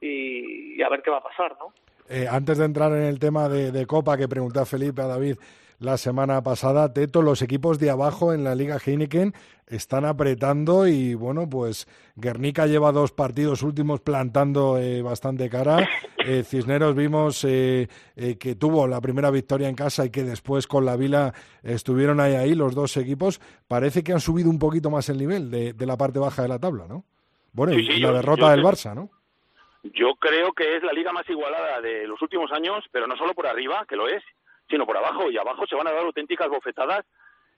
y, a ver qué va a pasar, ¿no? Eh, antes de entrar en el tema de, de Copa que pregunté a Felipe, a David la semana pasada, Teto, los equipos de abajo en la Liga Heineken están apretando y bueno, pues Guernica lleva dos partidos últimos plantando eh, bastante cara. Eh, Cisneros vimos eh, eh, que tuvo la primera victoria en casa y que después con la Vila estuvieron ahí, ahí los dos equipos. Parece que han subido un poquito más el nivel de, de la parte baja de la tabla, ¿no? Bueno, Sí, y, sí, y yo- la derrota yo del Barça, ¿no? Yo creo que es la liga más igualada de los últimos años, pero no solo por arriba, que lo es, sino por abajo. Y abajo se van a dar auténticas bofetadas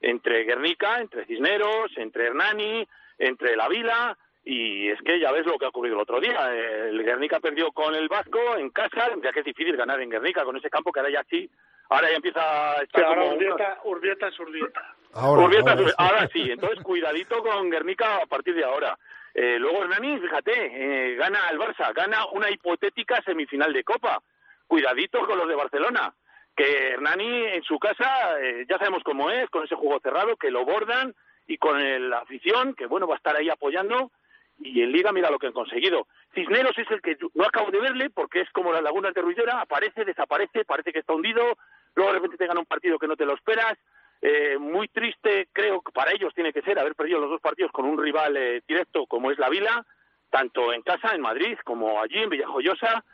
entre Guernica, entre Cisneros, entre Hernani, entre La Vila. Y es que ya ves lo que ha ocurrido el otro día. El Guernica perdió con el Vasco en casa, ya que es difícil ganar en Guernica con ese campo que ahora ya sí, ahora ya empieza a estar ahora como Urbieta, Urbieta es Urbieta. Ahora, Urbieta, ahora sí. ahora sí, entonces cuidadito con Guernica a partir de ahora. Eh, luego Hernani, fíjate, eh, gana al Barça, gana una hipotética semifinal de Copa. Cuidadito con los de Barcelona, que Hernani en su casa eh, ya sabemos cómo es, con ese juego cerrado, que lo bordan y con el- la afición, que bueno, va a estar ahí apoyando. Y en Liga mira lo que han conseguido. Cisneros es el que no acabo de verle porque es como las lagunas de Ruidera, aparece, desaparece, parece que está hundido, luego de repente te gana un partido que no te lo esperas, eh, muy triste, creo que para ellos tiene que ser haber perdido los dos partidos con un rival eh, directo como es la Vila, tanto en casa, en Madrid, como allí en Villajoyosa.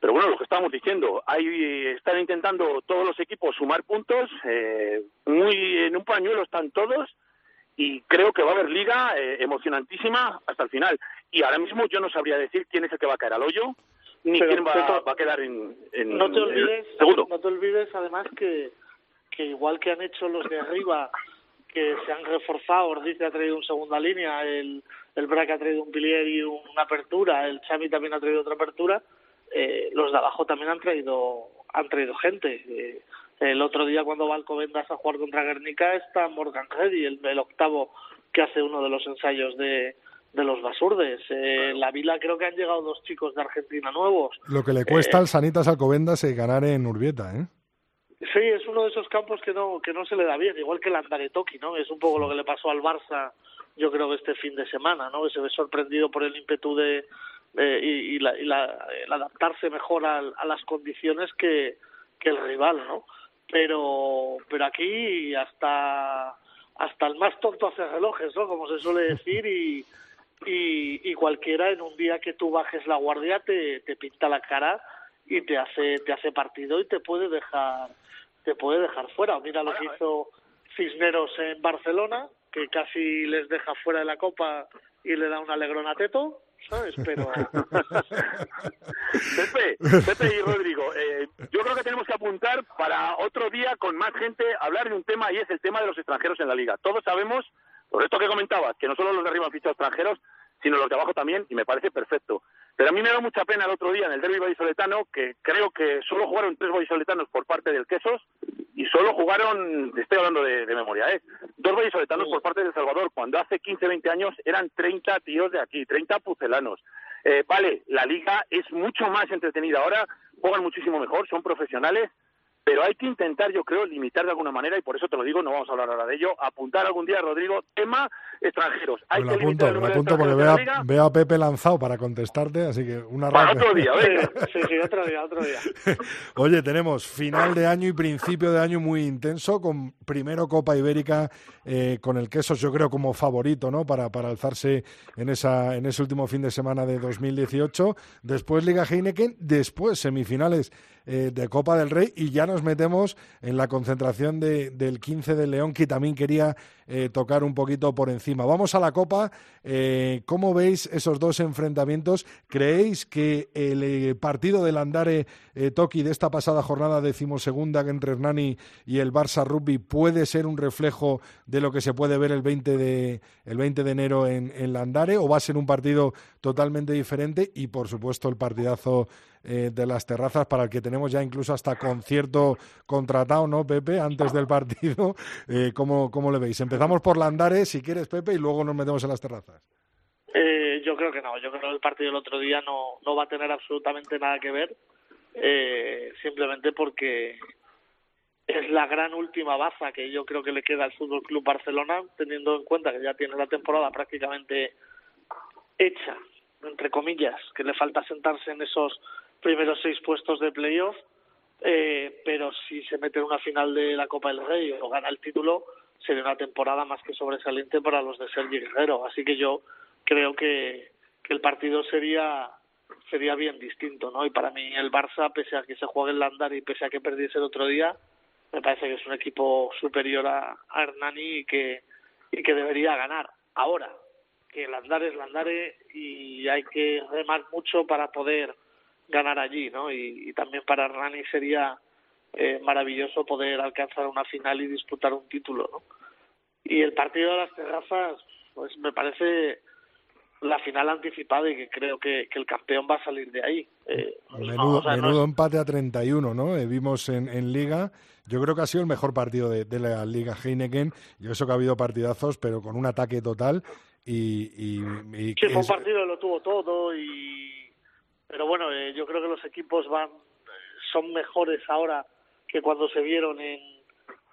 Pero bueno, lo que estábamos diciendo, ahí están intentando todos los equipos sumar puntos, eh, muy en un pañuelo están todos y creo que va a haber liga eh, emocionantísima hasta el final. Y ahora mismo yo no sabría decir quién es el que va a caer al hoyo, ni Pero, quién va, va a quedar en, en No te olvides, segundo. no te olvides además que, que igual que han hecho los de arriba que se han reforzado. Ordiz ha traído un segunda línea, el, el Brac ha traído un pilier y una apertura, el Xavi también ha traído otra apertura. Eh, los de abajo también han traído han traído gente. Eh, el otro día cuando va Alcobendas a jugar contra Guernica está Morgan Reddy, el, el octavo que hace uno de los ensayos de, de los basurdes. Eh, la vila creo que han llegado dos chicos de Argentina nuevos. Lo que le cuesta al Sanitas Alcobendas es ganar en Urbieta, ¿eh? Sí, es uno de esos campos que no que no se le da bien, igual que el Andaretoki, ¿no? Es un poco lo que le pasó al Barça, yo creo que este fin de semana, ¿no? Que se ve sorprendido por el ímpetu de, de y, y, la, y la, el adaptarse mejor a, a las condiciones que, que el rival, ¿no? Pero pero aquí hasta hasta el más tonto hace relojes, ¿no? Como se suele decir y y, y cualquiera en un día que tú bajes la guardia te, te pinta la cara y te hace te hace partido y te puede dejar te puede dejar fuera. Mira lo que hizo Cisneros en Barcelona, que casi les deja fuera de la copa y le da un alegrón a Teto, ¿sabes? Pero Pepe, Pepe y Rodrigo, eh, yo creo que tenemos que apuntar para otro día con más gente a hablar de un tema y es el tema de los extranjeros en la liga. Todos sabemos, por esto que comentabas, que no solo los de arriba han fichado extranjeros, sino los de abajo también, y me parece perfecto. Pero a mí me da mucha pena el otro día en el derby vallisoletano, que creo que solo jugaron tres vallisoletanos por parte del Quesos, y solo jugaron, estoy hablando de, de memoria, ¿eh? dos vallisoletanos por parte de El Salvador, cuando hace 15, 20 años eran 30 tíos de aquí, 30 pucelanos. Eh, vale, la liga es mucho más entretenida ahora, juegan muchísimo mejor, son profesionales, pero hay que intentar, yo creo, limitar de alguna manera, y por eso te lo digo, no vamos a hablar ahora de ello, apuntar algún día, Rodrigo, tema extranjeros. Hay Pues lo que limitar apunto, lo de apunto porque veo a, liga. veo a Pepe lanzado para contestarte, así que una Para otro día, venga. sí, sí, otro día, otro día. Oye, tenemos final de año y principio de año muy intenso, con primero Copa Ibérica, eh, con el Quesos yo creo como favorito, ¿no? Para, para alzarse en, esa, en ese último fin de semana de 2018. Después Liga Heineken, después semifinales eh, de Copa del Rey y ya nos metemos en la concentración de, del 15 de León, que también quería eh, tocar un poquito por encima. Vamos a la Copa. Eh, ¿Cómo veis esos dos enfrentamientos? ¿Creéis que el eh, partido del Andare eh, Toki de esta pasada jornada decimosegunda entre Hernani y el Barça Rugby puede ser un reflejo de lo que se puede ver el 20 de, el 20 de enero en, en Landare o va a ser un partido totalmente diferente? Y por supuesto el partidazo eh, de las terrazas para el que tenemos ya incluso hasta concierto contratado, ¿no, Pepe? Antes del partido. Eh, ¿cómo, ¿Cómo le veis? Empezamos por Landare, si quieres, Pepe, y luego nos metemos en las terrazas. Eh, yo creo que no, yo creo que el partido del otro día no, no va a tener absolutamente nada que ver, eh, simplemente porque es la gran última baza que yo creo que le queda al Fútbol Club Barcelona, teniendo en cuenta que ya tiene la temporada prácticamente hecha, entre comillas, que le falta sentarse en esos primeros seis puestos de playoff, eh, pero si se mete en una final de la Copa del Rey o gana el título, sería una temporada más que sobresaliente para los de Sergi Guerrero. Así que yo creo que, que el partido sería sería bien distinto, ¿no? Y para mí el Barça, pese a que se juegue el Landar y pese a que perdiese el otro día, me parece que es un equipo superior a, Hernani y que, y que debería ganar. Ahora, que el Landare es Landare y hay que remar mucho para poder ganar allí, ¿no? Y, y también para Hernani sería eh, maravilloso poder alcanzar una final y disputar un título, ¿no? Y el partido de las terrazas, pues me parece la final anticipada y que creo que, que el campeón va a salir de ahí. Eh, no, Menudo, o sea, no menudo es- empate a 31, ¿no? Eh, vimos en, en Liga. Yo creo que ha sido el mejor partido de, de la Liga Heineken. Yo eso que ha habido partidazos, pero con un ataque total. Y, y, y Sí, fue un partido lo tuvo todo y pero bueno, eh, yo creo que los equipos van son mejores ahora que cuando se vieron en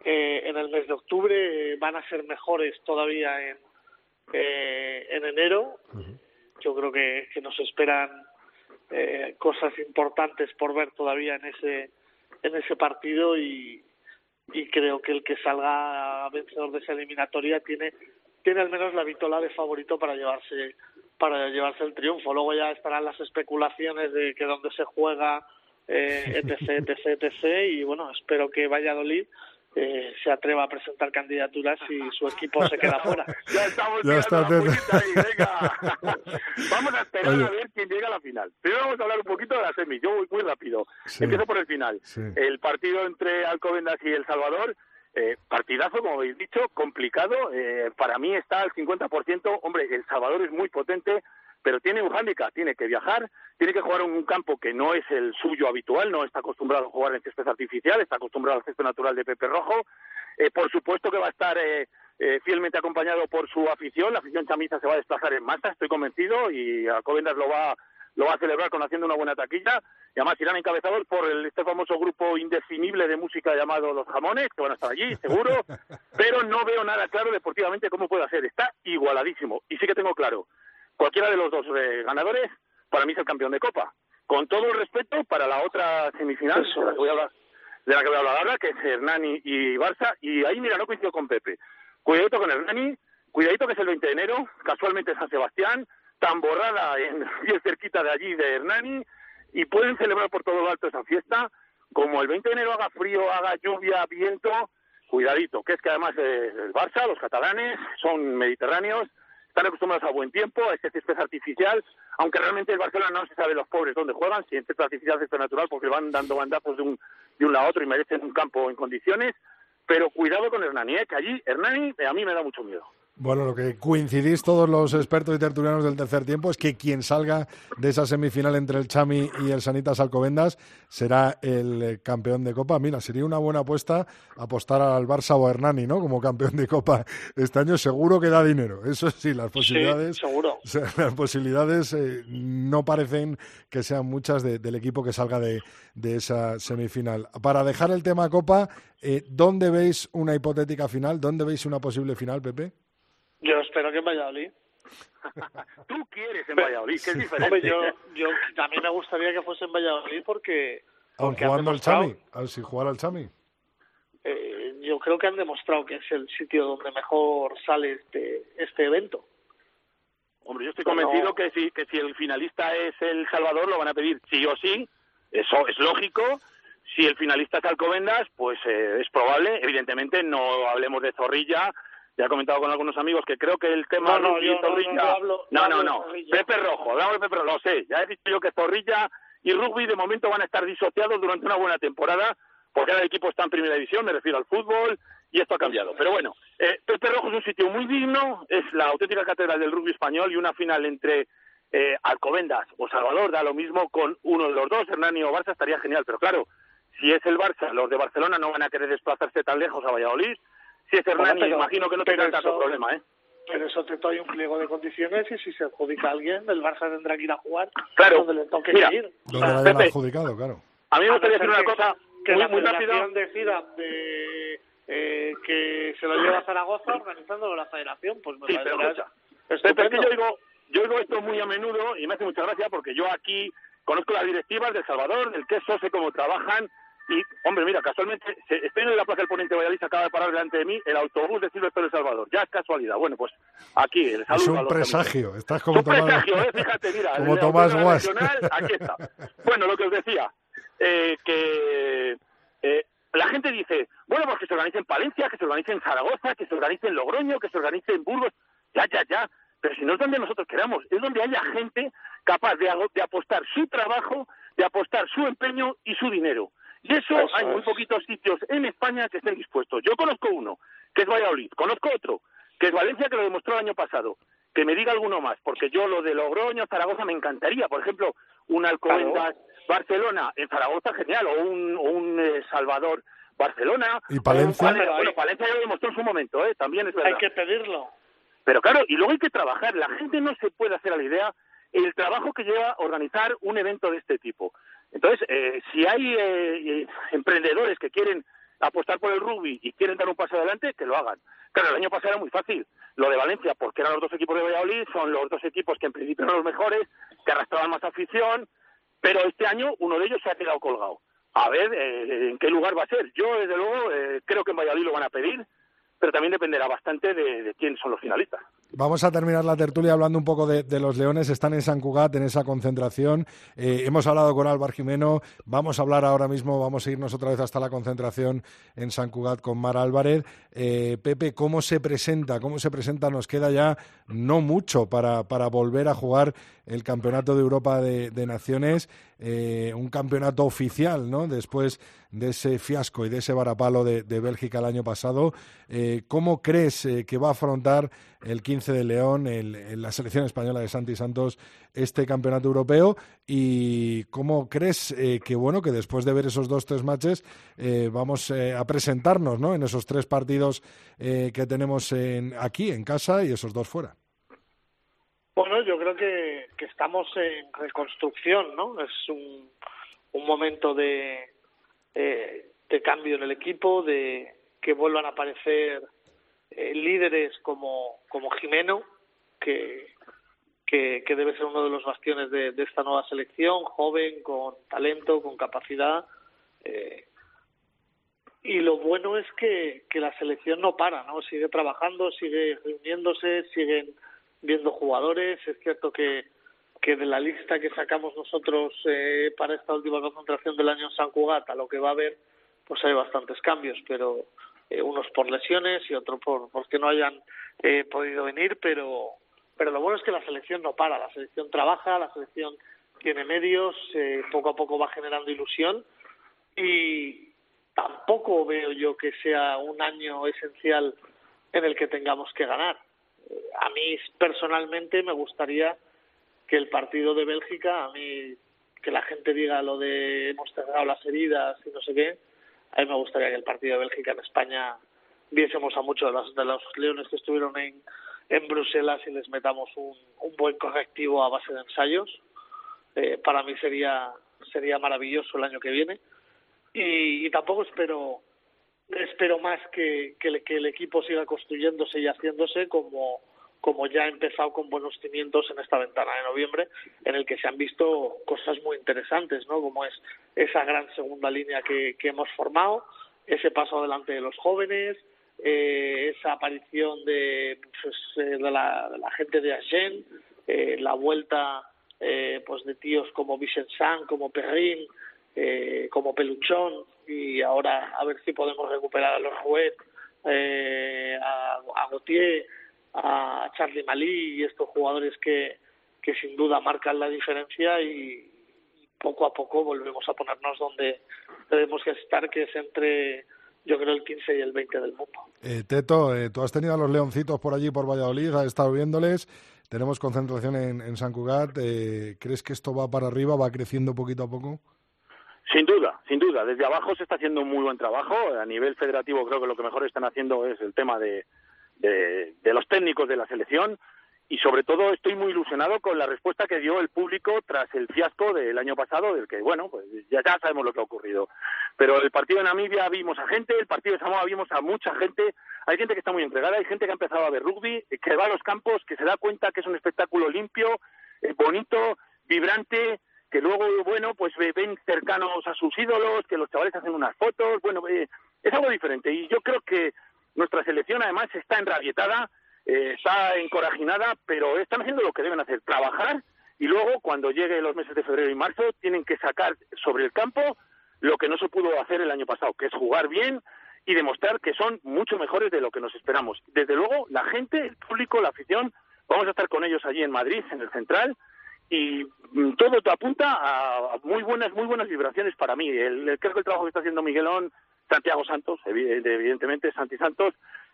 eh, en el mes de octubre, eh, van a ser mejores todavía en eh, en enero. Yo creo que, que nos esperan eh, cosas importantes por ver todavía en ese en ese partido y y creo que el que salga vencedor de esa eliminatoria tiene tiene al menos la vitola de favorito para llevarse para llevarse el triunfo. Luego ya estarán las especulaciones de que dónde se juega, eh, etc, etc, etc. Y bueno, espero que Valladolid eh, se atreva a presentar candidaturas y su equipo se queda fuera. Ya estamos Ya tirando está, la ahí, venga. vamos a esperar Oye. a ver quién llega a la final. Primero vamos a hablar un poquito de la semi. Yo voy muy rápido. Sí. Empiezo por el final. Sí. El partido entre Alcobendas y El Salvador. Eh, partidazo, como habéis dicho, complicado. Eh, para mí está al 50%. Hombre, El Salvador es muy potente, pero tiene un hándicap. Tiene que viajar, tiene que jugar en un campo que no es el suyo habitual, no está acostumbrado a jugar en césped artificial, está acostumbrado al césped natural de Pepe Rojo. Eh, por supuesto que va a estar eh, fielmente acompañado por su afición. La afición chamiza se va a desplazar en masa, estoy convencido, y Alcobendas lo va lo va a celebrar con haciendo una buena taquilla y además irán encabezados por el, este famoso grupo indefinible de música llamado Los Jamones, que van a estar allí, seguro, pero no veo nada claro deportivamente cómo puede ser. Está igualadísimo. Y sí que tengo claro, cualquiera de los dos eh, ganadores, para mí es el campeón de Copa. Con todo el respeto para la otra semifinal, de la que voy a hablar, de la que voy a hablar ahora, que es Hernani y Barça, y ahí, mira, no coincido con Pepe. Cuidadito con Hernani, cuidadito que es el 20 de enero, casualmente San Sebastián, tan borrada en bien cerquita de allí de Hernani y pueden celebrar por todo lo alto esa fiesta como el 20 de enero haga frío, haga lluvia, viento, cuidadito, que es que además eh, el Barça, los catalanes, son mediterráneos, están acostumbrados a buen tiempo, a este césped artificial, aunque realmente el Barcelona no se sabe los pobres dónde juegan, si en césped artificial, césped natural, porque van dando bandazos de un, de un lado a otro y merecen un campo en condiciones, pero cuidado con Hernani, ¿eh? que allí Hernani eh, a mí me da mucho miedo. Bueno, lo que coincidís todos los expertos y tertulianos del tercer tiempo es que quien salga de esa semifinal entre el Chami y el Sanitas Alcobendas será el campeón de Copa. Mira, sería una buena apuesta apostar al Barça o a Hernani, ¿no? Como campeón de Copa este año. Seguro que da dinero. Eso sí, las posibilidades. seguro. las posibilidades eh, no parecen que sean muchas de- del equipo que salga de, de esa semifinal. Para dejar el tema Copa, eh, ¿dónde veis una hipotética final? ¿Dónde veis una posible final, Pepe? Yo espero que en Valladolid. Tú quieres en Valladolid, que es diferente. Hombre, yo, yo, a mí me gustaría que fuese en Valladolid porque, Aun porque han jugando al Chami, al si jugar al Chami. eh, yo creo que han demostrado que es el sitio donde mejor sale este, este evento. Hombre, yo estoy Pero- convencido que si, que si el finalista es el Salvador, lo van a pedir sí o sí. Eso es lógico. Si el finalista es Alcobendas, pues eh, es probable. Evidentemente, no hablemos de Zorrilla. Ya he comentado con algunos amigos que creo que el tema No, no, yo Zorrilla. no hablo- no, no. Pepe Rojo, hablamos de Pepe Rojo, lo sé. Ya he dicho yo que Zorrilla y Rugby de momento van a estar disociados durante una buena temporada, porque ahora el equipo está en primera división, me refiero al fútbol, y esto ha cambiado. Pero bueno, eh, Pepe Rojo es un sitio muy digno, es la auténtica catedral del rugby español y una final entre eh, Alcobendas o Salvador da lo mismo con uno de los dos, Hernani o Barça, estaría genial. Pero claro, si es el Barça, los de Barcelona no van a querer desplazarse tan lejos a Valladolid. Si es Bueno, pero- imagino que no pero tendrán tanto problema, ¿eh? Pero eso te trae un pliego de condiciones y si se adjudica a alguien, el Barça tendrá que ir a jugar Claro. donde le toque Mira, ir. Donde lo hayan adjudicado, claro. A mí me A gustaría decir una cosa que muy, la muy rápida. federación decida de, eh, que se lo lleva a Zaragoza organizándolo la federación, pues me Sí, pero escucha, Pepe, es que yo oigo, yo oigo esto muy a menudo y me hace mucha gracia porque yo aquí conozco las directivas del Salvador, del queso, sé cómo trabajan y, hombre, mira, casualmente estoy en la Plaza del Poniente de Valladolid, acaba de parar delante de mí el autobús de Silvestre del Salvador. Ya es casualidad. Bueno, pues aquí el saludo Es a un los presagio. Estás es como un Tomás, presagio, ¿eh? fíjate, mira, como el Tomás Guas. aquí está. Bueno, lo que os decía, eh, que eh, la gente dice, bueno, pues que se organice en Palencia, que se organice en Zaragoza, que se organice en Logroño, que se organice en Burgos, ya, ya, ya, pero si no es donde nosotros queramos, es donde haya gente capaz de, de apostar su trabajo, de apostar su empeño y su dinero. Y eso, Eso hay muy poquitos sitios en España que estén dispuestos. Yo conozco uno, que es Valladolid, conozco otro, que es Valencia, que lo demostró el año pasado. Que me diga alguno más, porque yo lo de Logroño, Zaragoza me encantaría. Por ejemplo, un Alcobendas Barcelona en Zaragoza, genial, o un, o un eh, Salvador Barcelona. ¿Y Palencia? Palencia- bueno, Palencia ya lo demostró en su momento, ¿eh? también es verdad. Hay que pedirlo. Pero claro, y luego hay que trabajar. La gente no se puede hacer a la idea el trabajo que lleva organizar un evento de este tipo. Entonces, eh, si hay eh, eh, emprendedores que quieren apostar por el rugby y quieren dar un paso adelante, que lo hagan. Claro, el año pasado era muy fácil. Lo de Valencia, porque eran los dos equipos de Valladolid, son los dos equipos que en principio eran los mejores, que arrastraban más afición, pero este año uno de ellos se ha quedado colgado. A ver eh, en qué lugar va a ser. Yo, desde luego, eh, creo que en Valladolid lo van a pedir, pero también dependerá bastante de, de quién son los finalistas. Vamos a terminar la tertulia hablando un poco de, los Leones. Están en San Cugat, en esa concentración. Eh, hemos hablado con Álvaro Jimeno. Vamos a hablar ahora mismo, vamos a irnos otra vez hasta la concentración en San Cugat con Mar Álvarez. Eh, Pepe, ¿cómo se presenta? ¿Cómo se presenta? Nos queda ya no mucho para, para volver a jugar el Campeonato de Europa de, de Naciones, eh, un campeonato oficial, ¿no? Después de ese fiasco y de ese varapalo de, de Bélgica el año pasado. Eh, ¿Cómo crees eh, que va a afrontar el 15 de León, la selección española de Santi Santos, este campeonato europeo? ¿Y cómo crees eh, que, bueno, que después de ver esos dos, tres matches, vamos a presentarnos ¿no? en esos tres partidos que tenemos en, aquí, en casa, y esos dos fuera? Bueno, yo creo que, que estamos en reconstrucción, ¿no? Es un, un momento de, eh, de cambio en el equipo, de que vuelvan a aparecer eh, líderes como, como Jimeno, que, que, debe ser uno de los bastiones de, de esta nueva selección, joven, con talento, con capacidad. eh, y lo bueno es que, que la selección no para, ¿no? Sigue trabajando, sigue reuniéndose, siguen viendo jugadores. Es cierto que, que de la lista que sacamos nosotros eh, para esta última concentración del año en San Cugat, a lo que va a haber, pues hay bastantes cambios, pero eh, unos por lesiones y otros por porque no hayan eh, podido venir, pero pero lo bueno es que la selección no para, la selección trabaja, la selección tiene medios, eh, poco a poco va generando ilusión y tampoco veo yo que sea un año esencial en el que tengamos que ganar. Eh, A mí personalmente me gustaría que el partido de Bélgica, a mí que la gente diga lo de hemos cerrado las heridas y no sé qué, a mí me gustaría que el partido de Bélgica en España viésemos a muchos de los, de los leones que estuvieron en, en Bruselas y les metamos un, un buen correctivo a base de ensayos. Eh, para mí sería sería maravilloso el año que viene y, y tampoco espero espero más que, que, que el equipo siga construyéndose y haciéndose como como ya ha empezado con buenos cimientos en esta ventana de noviembre, en el que se han visto cosas muy interesantes, ¿no? Como es esa gran segunda línea que, que hemos formado, ese paso adelante de los jóvenes, eh, esa aparición de, pues, eh, la, gente de Agen, eh, la vuelta eh, pues de tíos como Vicent como Perrin, eh, como Peluchón, y ahora a ver si podemos recuperar a los Rouet, eh, a, a Gautier, a Charlie Malí y estos jugadores que, que sin duda marcan la diferencia y, poco a poco volvemos a ponernos donde debemos que estar, que es entre yo creo el 15 y el 20 del mundo. Eh, Teto, eh, tú has tenido a los leoncitos por allí, por Valladolid, has estado viéndoles. Tenemos concentración en, en San Cugat. Eh, ¿Crees que esto va para arriba, va creciendo poquito a poco? Sin duda, sin duda. Desde abajo se está haciendo un muy buen trabajo. A nivel federativo creo que lo que mejor están haciendo es el tema de, de, los técnicos de la selección y sobre todo estoy muy ilusionado con la respuesta que dio el público tras el fiasco del año pasado, del que, bueno, pues ya, ya sabemos lo que ha ocurrido. Pero el partido de Namibia vimos a gente, el partido de Samoa vimos a mucha gente, hay gente que está muy entregada, hay gente que ha empezado a ver rugby, que va a los campos, que se da cuenta que es un espectáculo limpio, eh, bonito, vibrante, que luego, bueno, pues ve- ven cercanos a sus ídolos, que los chavales hacen unas fotos, bueno, eh, es algo diferente. Y yo creo que nuestra selección además está enrabietada, eh, está encorajinada, pero están haciendo lo que deben hacer, trabajar y luego cuando llegue los meses de febrero y marzo tienen que sacar sobre el campo lo que no se pudo hacer el año pasado, que es jugar bien y demostrar que son mucho mejores de lo que nos esperamos. Desde luego, la gente, el público, la afición, vamos a estar con ellos allí en Madrid, en el Central, y mm, todo apunta a a muy buenas muy buenas vibraciones para mí. El, el- creo que el trabajo que está haciendo Miguelón, Santiago Santos, evi- evidentemente Santi Santos,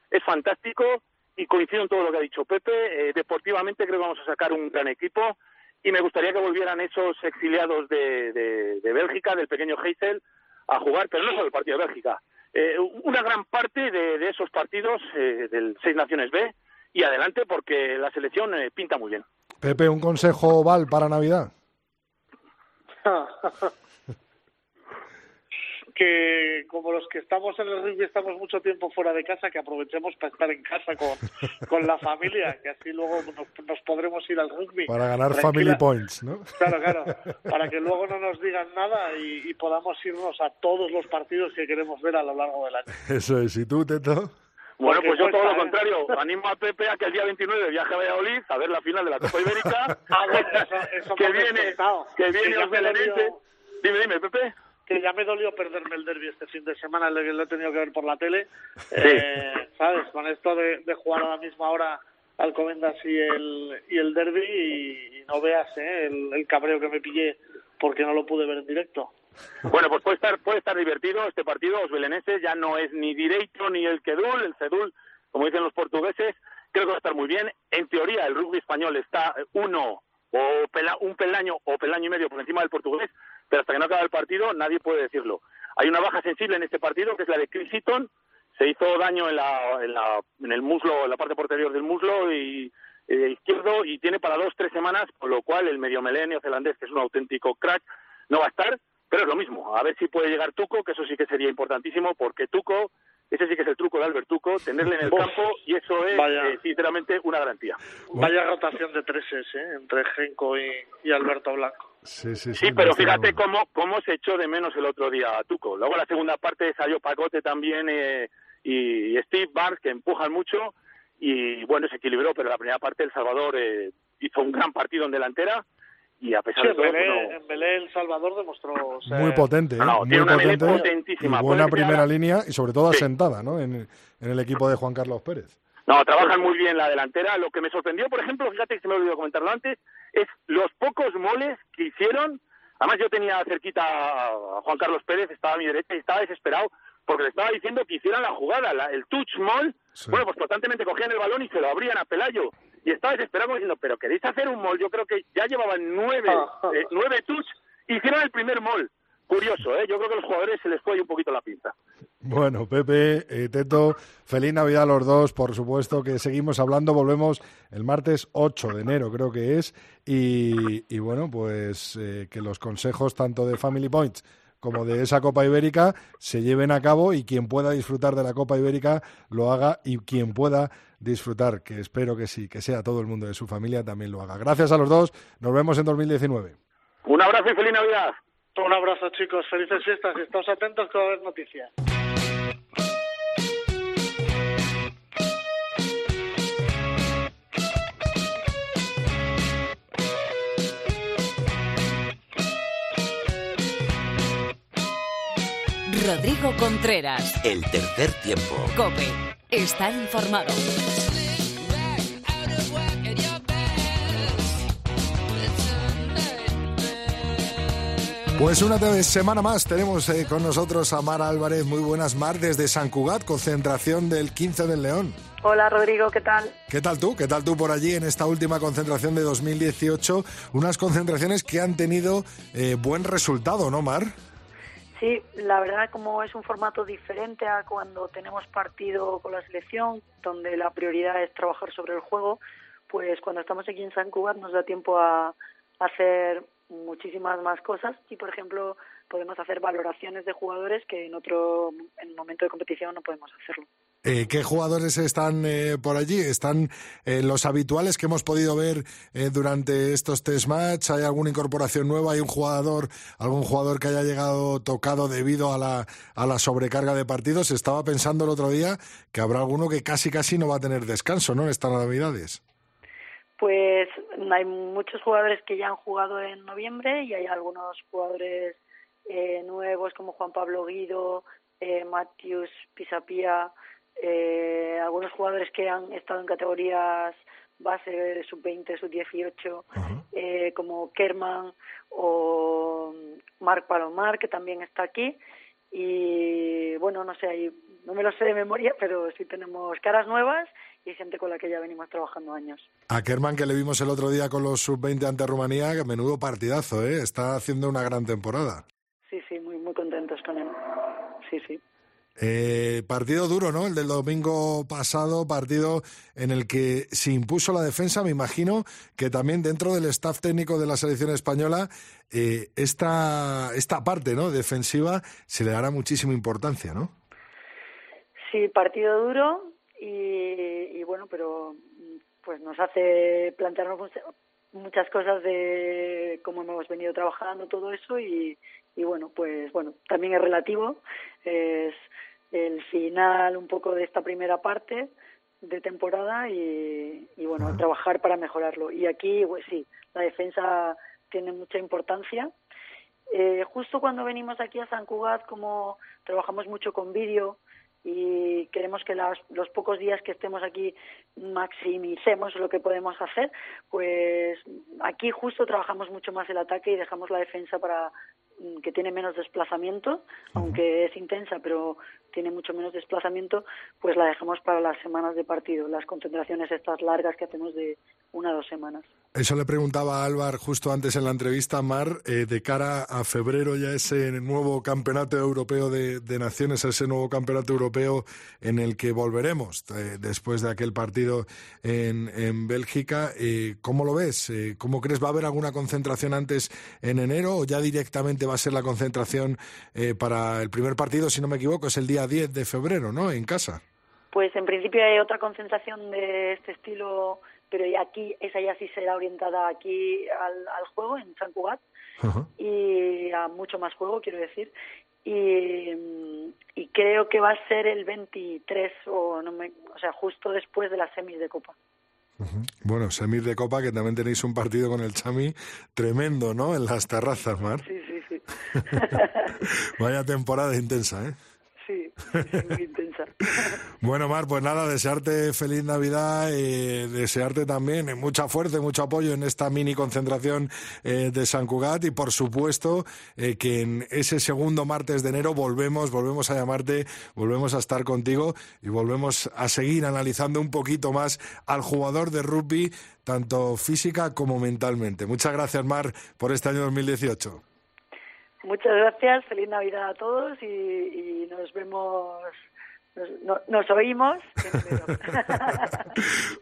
es fantástico y coincido en todo lo que ha dicho Pepe. Eh, deportivamente creo que vamos a sacar un gran equipo y me gustaría que volvieran esos exiliados de, de, de Bélgica, del pequeño Heysel, a jugar, pero no solo el partido de Bélgica. Eh, una gran parte de, de esos partidos eh, del Seis Naciones B y adelante porque la selección eh, pinta muy bien. Pepe, un consejo Val para Navidad. que como los que estamos en el rugby estamos mucho tiempo fuera de casa, que aprovechemos para estar en casa con, con la familia, que así luego nos, nos podremos ir al rugby. Para ganar Tranquila- Family Points, ¿no? Claro, claro, para que luego no nos digan nada y, y podamos irnos a todos los partidos que queremos ver a lo largo del año. Eso es. ¿Y tú, Teto? Bueno, Porque pues yo todo cuesta, lo ¿eh? contrario. Animo a Pepe a que el día 29 viaje a Valladolid a ver la final de la Copa Ibérica. Ah, bueno, eso, eso que viene, que viene los me belenenses. dolió- Dime, dime, Pepe. Que ya me dolió perderme el derby este fin de semana, lo que lo he tenido que ver por la tele, eh, ¿sabes? Con esto de, de jugar a la misma hora Alcobendas y el, y el derby y, y no veas ¿eh? el, el cabreo que me pillé porque no lo pude ver en directo. Bueno, pues puede estar, puede estar divertido este partido. Los belenenses ya no es ni Direito ni el Quedul, el Cedul, como dicen los portugueses. Creo que va a estar muy bien. En teoría, el rugby español está uno o pela- un peldaño o peldaño y medio por encima del portugués, pero hasta que no acabe el partido nadie puede decirlo. Hay una baja sensible en este partido, que es la de Chris Eaton. Se hizo daño en, la, en, la, en el muslo, en la parte posterior del muslo y eh, izquierdo y tiene para dos tres semanas, con lo cual el medio neozelandés, que es un auténtico crack, no va a estar, pero es lo mismo. A ver si puede llegar Tuco, que eso sí que sería importantísimo, porque Tuco, ese sí que es el truco de Albert Tuco, tenerle en el Uf, campo y eso es, vaya. eh, sinceramente, una garantía. Vaya rotación de treses, ¿eh? Entre Genco y, y Alberto Blanco. Sí, sí, Sí, pero fíjate cómo, cómo se echó de menos el otro día a Tuco. Luego la segunda parte salió Pacote también eh, y Steve Barnes, que empujan mucho y bueno, se equilibró, pero la primera parte El Salvador eh, hizo un gran partido en delantera y a pesar Sí, de en todo... Belé, pues, no- en Belé El Salvador demostró ser... Muy potente, ¿eh? No, muy tiene una melee potente potentísima. y buena primera ahora- línea y sobre todo Sí. asentada, ¿no? En, en el equipo de Juan Carlos Pérez. No, trabajan muy bien la delantera. Lo que me sorprendió, por ejemplo, fíjate que se me olvidó comentarlo antes, es los pocos moles que hicieron. Además, yo tenía cerquita a Juan Carlos Pérez, estaba a mi derecha y estaba desesperado porque le estaba diciendo que hicieran la jugada, la- el touch mall. Sí. Bueno, pues constantemente cogían el balón y se lo abrían a Pelayo. Y estaba desesperado diciendo, pero ¿queréis hacer un mall? Yo creo que ya llevaban nueve, eh, nueve touch, hicieron el primer mall. Curioso, ¿eh? Yo creo que a los jugadores se les fue un poquito la pinza. Bueno, Pepe, eh, Teto, feliz Navidad a los dos, por supuesto que seguimos hablando, volvemos el martes 8 de enero, creo que es, y, y bueno, pues eh, que los consejos tanto de Family Points como de esa Copa Ibérica se lleven a cabo y quien pueda disfrutar de la Copa Ibérica lo haga y quien pueda disfrutar, que espero que sí, que sea todo el mundo de su familia también lo haga. Gracias a los dos, nos vemos en 2019. Un abrazo y feliz Navidad. Un abrazo, chicos. Felices fiestas y estamos atentos que va a haber noticias. Rodrigo Contreras. El tercer tiempo. Cope. Estar informado. Pues una semana más tenemos eh, con nosotros a Mar Álvarez. Muy buenas, Mar, desde San Cugat, concentración del 15 del León. Hola Rodrigo, ¿qué tal? ¿Qué tal tú? ¿Qué tal tú por allí en esta última concentración de 2018? Unas concentraciones que han tenido eh, buen resultado, ¿no, Mar? Sí, la verdad como es un formato diferente a cuando tenemos partido con la selección, donde la prioridad es trabajar sobre el juego, pues cuando estamos aquí en San Cugat nos da tiempo a hacer muchísimas más cosas y, por ejemplo, podemos hacer valoraciones de jugadores que en otro en momento de competición no podemos hacerlo. Eh, ¿Qué jugadores están eh, por allí? ¿Están eh, los habituales que hemos podido ver eh, durante estos test match? ¿Hay alguna incorporación nueva? ¿Hay un jugador, algún jugador que haya llegado tocado debido a la, a la sobrecarga de partidos? Estaba pensando el otro día que habrá alguno que casi casi no va a tener descanso, ¿no? En estas navidades. Pues hay muchos jugadores que ya han jugado en noviembre y hay algunos jugadores eh, nuevos como Juan Pablo Guido, eh, Matius Pisapia, eh, algunos jugadores que han estado en categorías base sub-20, sub-18, eh, como Kerman o Marc Palomar, que también está aquí. Y bueno, no sé, no me lo sé de memoria, pero sí tenemos caras nuevas y gente con la que ya venimos trabajando años. A Kerman, que le vimos el otro día con los sub-20 ante Rumanía, que menudo partidazo, ¿eh? Está haciendo una gran temporada. Sí, sí, muy, muy contentos con él. Sí, sí. Eh, partido duro, ¿no? El del domingo pasado, partido en el que se impuso la defensa. Me imagino que también dentro del staff técnico de la selección española, eh, esta, esta parte ¿no? defensiva se le dará muchísima importancia, ¿no? Sí, partido duro y, y bueno, pero pues nos hace plantearnos mucha- muchas cosas de cómo hemos venido trabajando todo eso y, y bueno, pues bueno, también es relativo, es el final un poco de esta primera parte de temporada y, y bueno, trabajar para mejorarlo. Y aquí, pues sí, la defensa tiene mucha importancia. Eh, justo cuando venimos aquí a San Cugat, como trabajamos mucho con vídeo y queremos que los pocos días que estemos aquí maximicemos lo que podemos hacer, pues aquí justo trabajamos mucho más el ataque y dejamos la defensa para que tiene menos desplazamiento, aunque es intensa, pero tiene mucho menos desplazamiento, pues la dejamos para las semanas de partido, las concentraciones estas largas que hacemos de una o dos semanas. Eso le preguntaba a Álvar justo antes en la entrevista, Mar, eh, de cara a febrero ya ese nuevo campeonato europeo de, de naciones, ese nuevo campeonato europeo en el que volveremos eh, después de aquel partido en, en Bélgica. Eh, ¿Cómo lo ves? ¿Cómo crees? ¿Va a haber alguna concentración antes en enero o ya directamente va a ser la concentración eh, para el primer partido, si no me equivoco, es el día 10 de febrero, ¿no? En casa. Pues en principio hay otra concentración de este estilo, pero aquí esa ya sí será orientada aquí al, al juego en San Cugat y a mucho más juego, quiero decir. Y, y creo que va a ser el 23 o no me, o sea, justo después de las semis de Copa. Bueno, semis de Copa, que también tenéis un partido con el Chami tremendo, ¿no? En las terrazas, Mar. Sí. Vaya temporada intensa, ¿eh? sí, sí, muy intensa. Bueno, Mar, pues nada, desearte feliz Navidad, eh, desearte también mucha fuerza y mucho apoyo en esta mini concentración eh, de San Cugat y por supuesto eh, que en ese segundo martes de enero volvemos, volvemos a llamarte, volvemos a estar contigo y volvemos a seguir analizando un poquito más al jugador de rugby, tanto física como mentalmente. Muchas gracias, Mar, por este año 2018. Muchas gracias, feliz Navidad a todos y, y nos vemos, nos, no- nos oímos. en.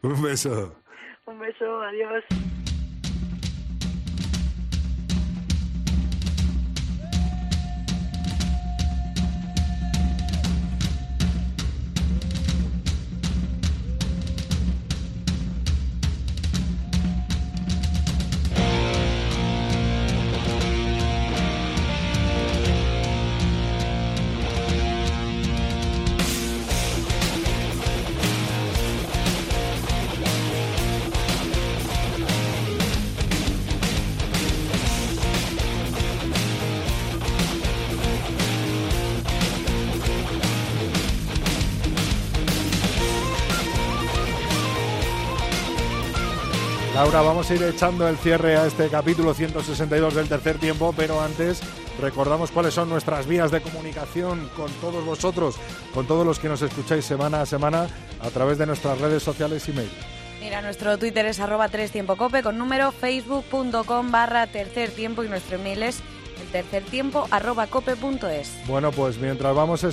Un beso. Un beso, adiós. Laura, vamos a ir echando el cierre a este capítulo 162 del tercer tiempo, pero antes recordamos cuáles son nuestras vías de comunicación con todos vosotros, con todos los que nos escucháis semana a semana a través de nuestras redes sociales y mail. Mira, nuestro Twitter es arroba tres tiempo cope con número facebook.com barra tercer tiempo y nuestro email es el tercer tiempo arroba cope punto es. Bueno, pues mientras vamos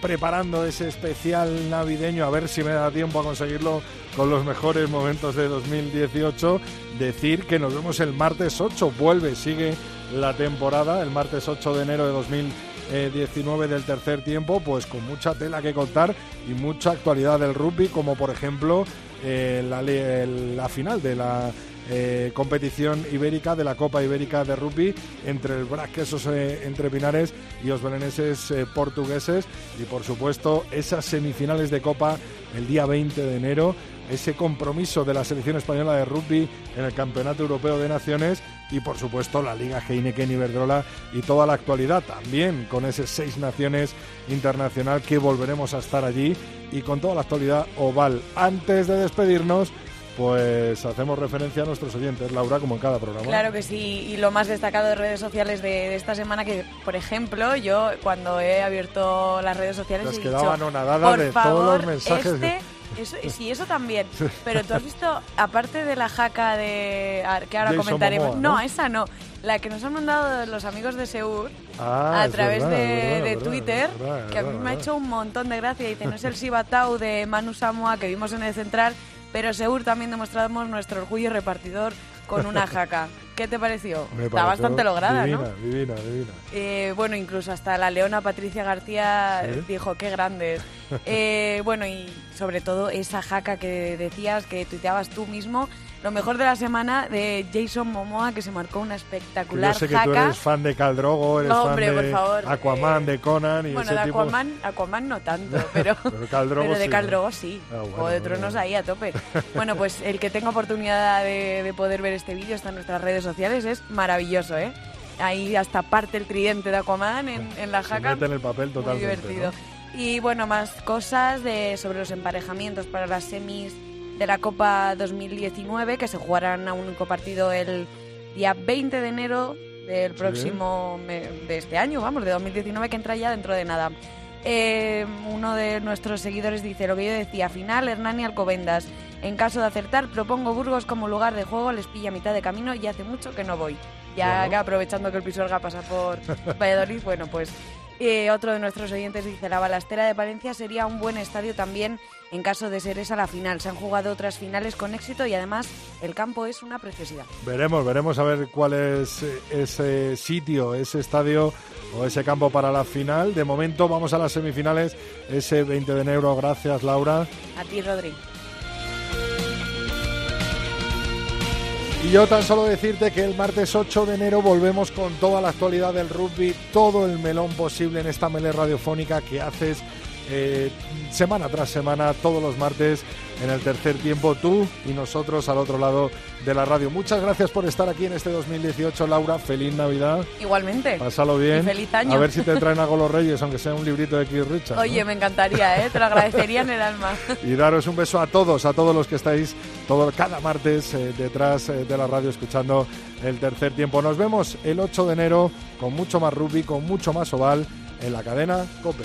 preparando ese especial navideño, a ver si me da tiempo a conseguirlo con los mejores momentos de 2018, decir que nos vemos el martes 8, vuelve, sigue la temporada, el martes 8 de enero de 2019 del tercer tiempo, pues con mucha tela que contar y mucha actualidad del rugby, como por ejemplo eh, la final de la eh, competición ibérica de la Copa Ibérica de Rugby entre el Brac Quesos eh, entre Pinares y los beleneses eh, portugueses y por supuesto esas semifinales de Copa el día 20 de enero ese compromiso de la selección española de rugby en el Campeonato Europeo de Naciones y por supuesto la Liga Heineken Iberdrola y toda la actualidad también con ese seis naciones internacional que volveremos a estar allí y con toda la actualidad oval. Antes de despedirnos, pues hacemos referencia a nuestros oyentes, Laura, como en cada programa. Claro que sí, y lo más destacado de redes sociales de, de esta semana, que por ejemplo, yo cuando he abierto las redes sociales Las he quedaban dicho, por de favor, todos los mensajes de- Este, eso, sí, eso también. Pero tú has visto, aparte de la jaca de que ahora Jason comentaremos, Momoa, no, ¿no? esa no, la que nos han mandado los amigos de Seur Ah, a través verdad, de, verdad, Twitter, verdad, que a mí me ha hecho un montón de gracia. Dice, no es el Sibatau de Manu Samoa que vimos en el Central, pero Seur también demostramos nuestro orgullo repartidor con una jaca. ¿Qué te pareció? Me Está bastante lograda, divina, ¿no? Divina, divina. Eh, bueno, incluso hasta la leona Patricia García ¿Sí? dijo, qué grandes. Eh, bueno, y sobre todo esa jaca que decías, que tuiteabas tú mismo, lo mejor de la semana de Jason Momoa, que se marcó una espectacular Yo sé que tú jaca. eres fan de Caldrogo, eres No, hombre, fan por de favor, Aquaman, de Conan y Bueno, ese de tipo. Aquaman, Aquaman no tanto, pero, Pero Khal Drogo pero de sí, Khal ¿no? Sí. Ah, bueno, Juego de Tronos bueno. ahí a tope. Bueno, pues el que tenga oportunidad de, de poder ver este vídeo está en nuestras redes sociales, es maravilloso, ¿eh? Ahí hasta parte el tridente de Aquaman en, en la Se jaca. mete en el papel Muy totalmente. divertido. ¿no? Y bueno, más cosas de, sobre los emparejamientos para las semis de la Copa 2019 que se jugarán a un único partido el día 20 de enero del próximo, de este año, vamos, de 2019, que entra ya dentro de nada. Eh, uno de nuestros seguidores dice lo que yo decía, final Hernani Alcobendas. En caso de acertar, propongo Burgos como lugar de juego, les pilla a mitad de camino y hace mucho que no voy. Ya Bueno. que aprovechando que el Pisuerga pasa por Valladolid, bueno, pues eh, otro de nuestros oyentes dice, la balastera de Palencia sería un buen estadio también en caso de ser esa la final. Se han jugado otras finales con éxito y además el campo es una preciosidad. Veremos, veremos a ver cuál es eh, ese sitio, ese estadio o ese campo para la final. De momento vamos a las semifinales, ese 20 de enero. Gracias, Laura. A ti, Rodri. Y yo tan solo decirte que el martes 8 de enero volvemos con toda la actualidad del rugby, todo el melón posible en esta melé radiofónica que haces eh, semana tras semana, todos los martes, en el tercer tiempo, tú y nosotros al otro lado de la radio. Muchas gracias por estar aquí en este 2018, Laura. Feliz Navidad. Igualmente. Pásalo bien. Y feliz año. A ver si te traen algo los Reyes, aunque sea un librito de Richards. ¿no? Oye, me encantaría, ¿eh? Te lo agradecería en el alma. y daros un beso a todos, a todos los que estáis todo, cada martes eh, detrás eh, de la radio escuchando el tercer tiempo. Nos vemos el 8 de enero con mucho más rugby, con mucho más oval en la cadena COPE.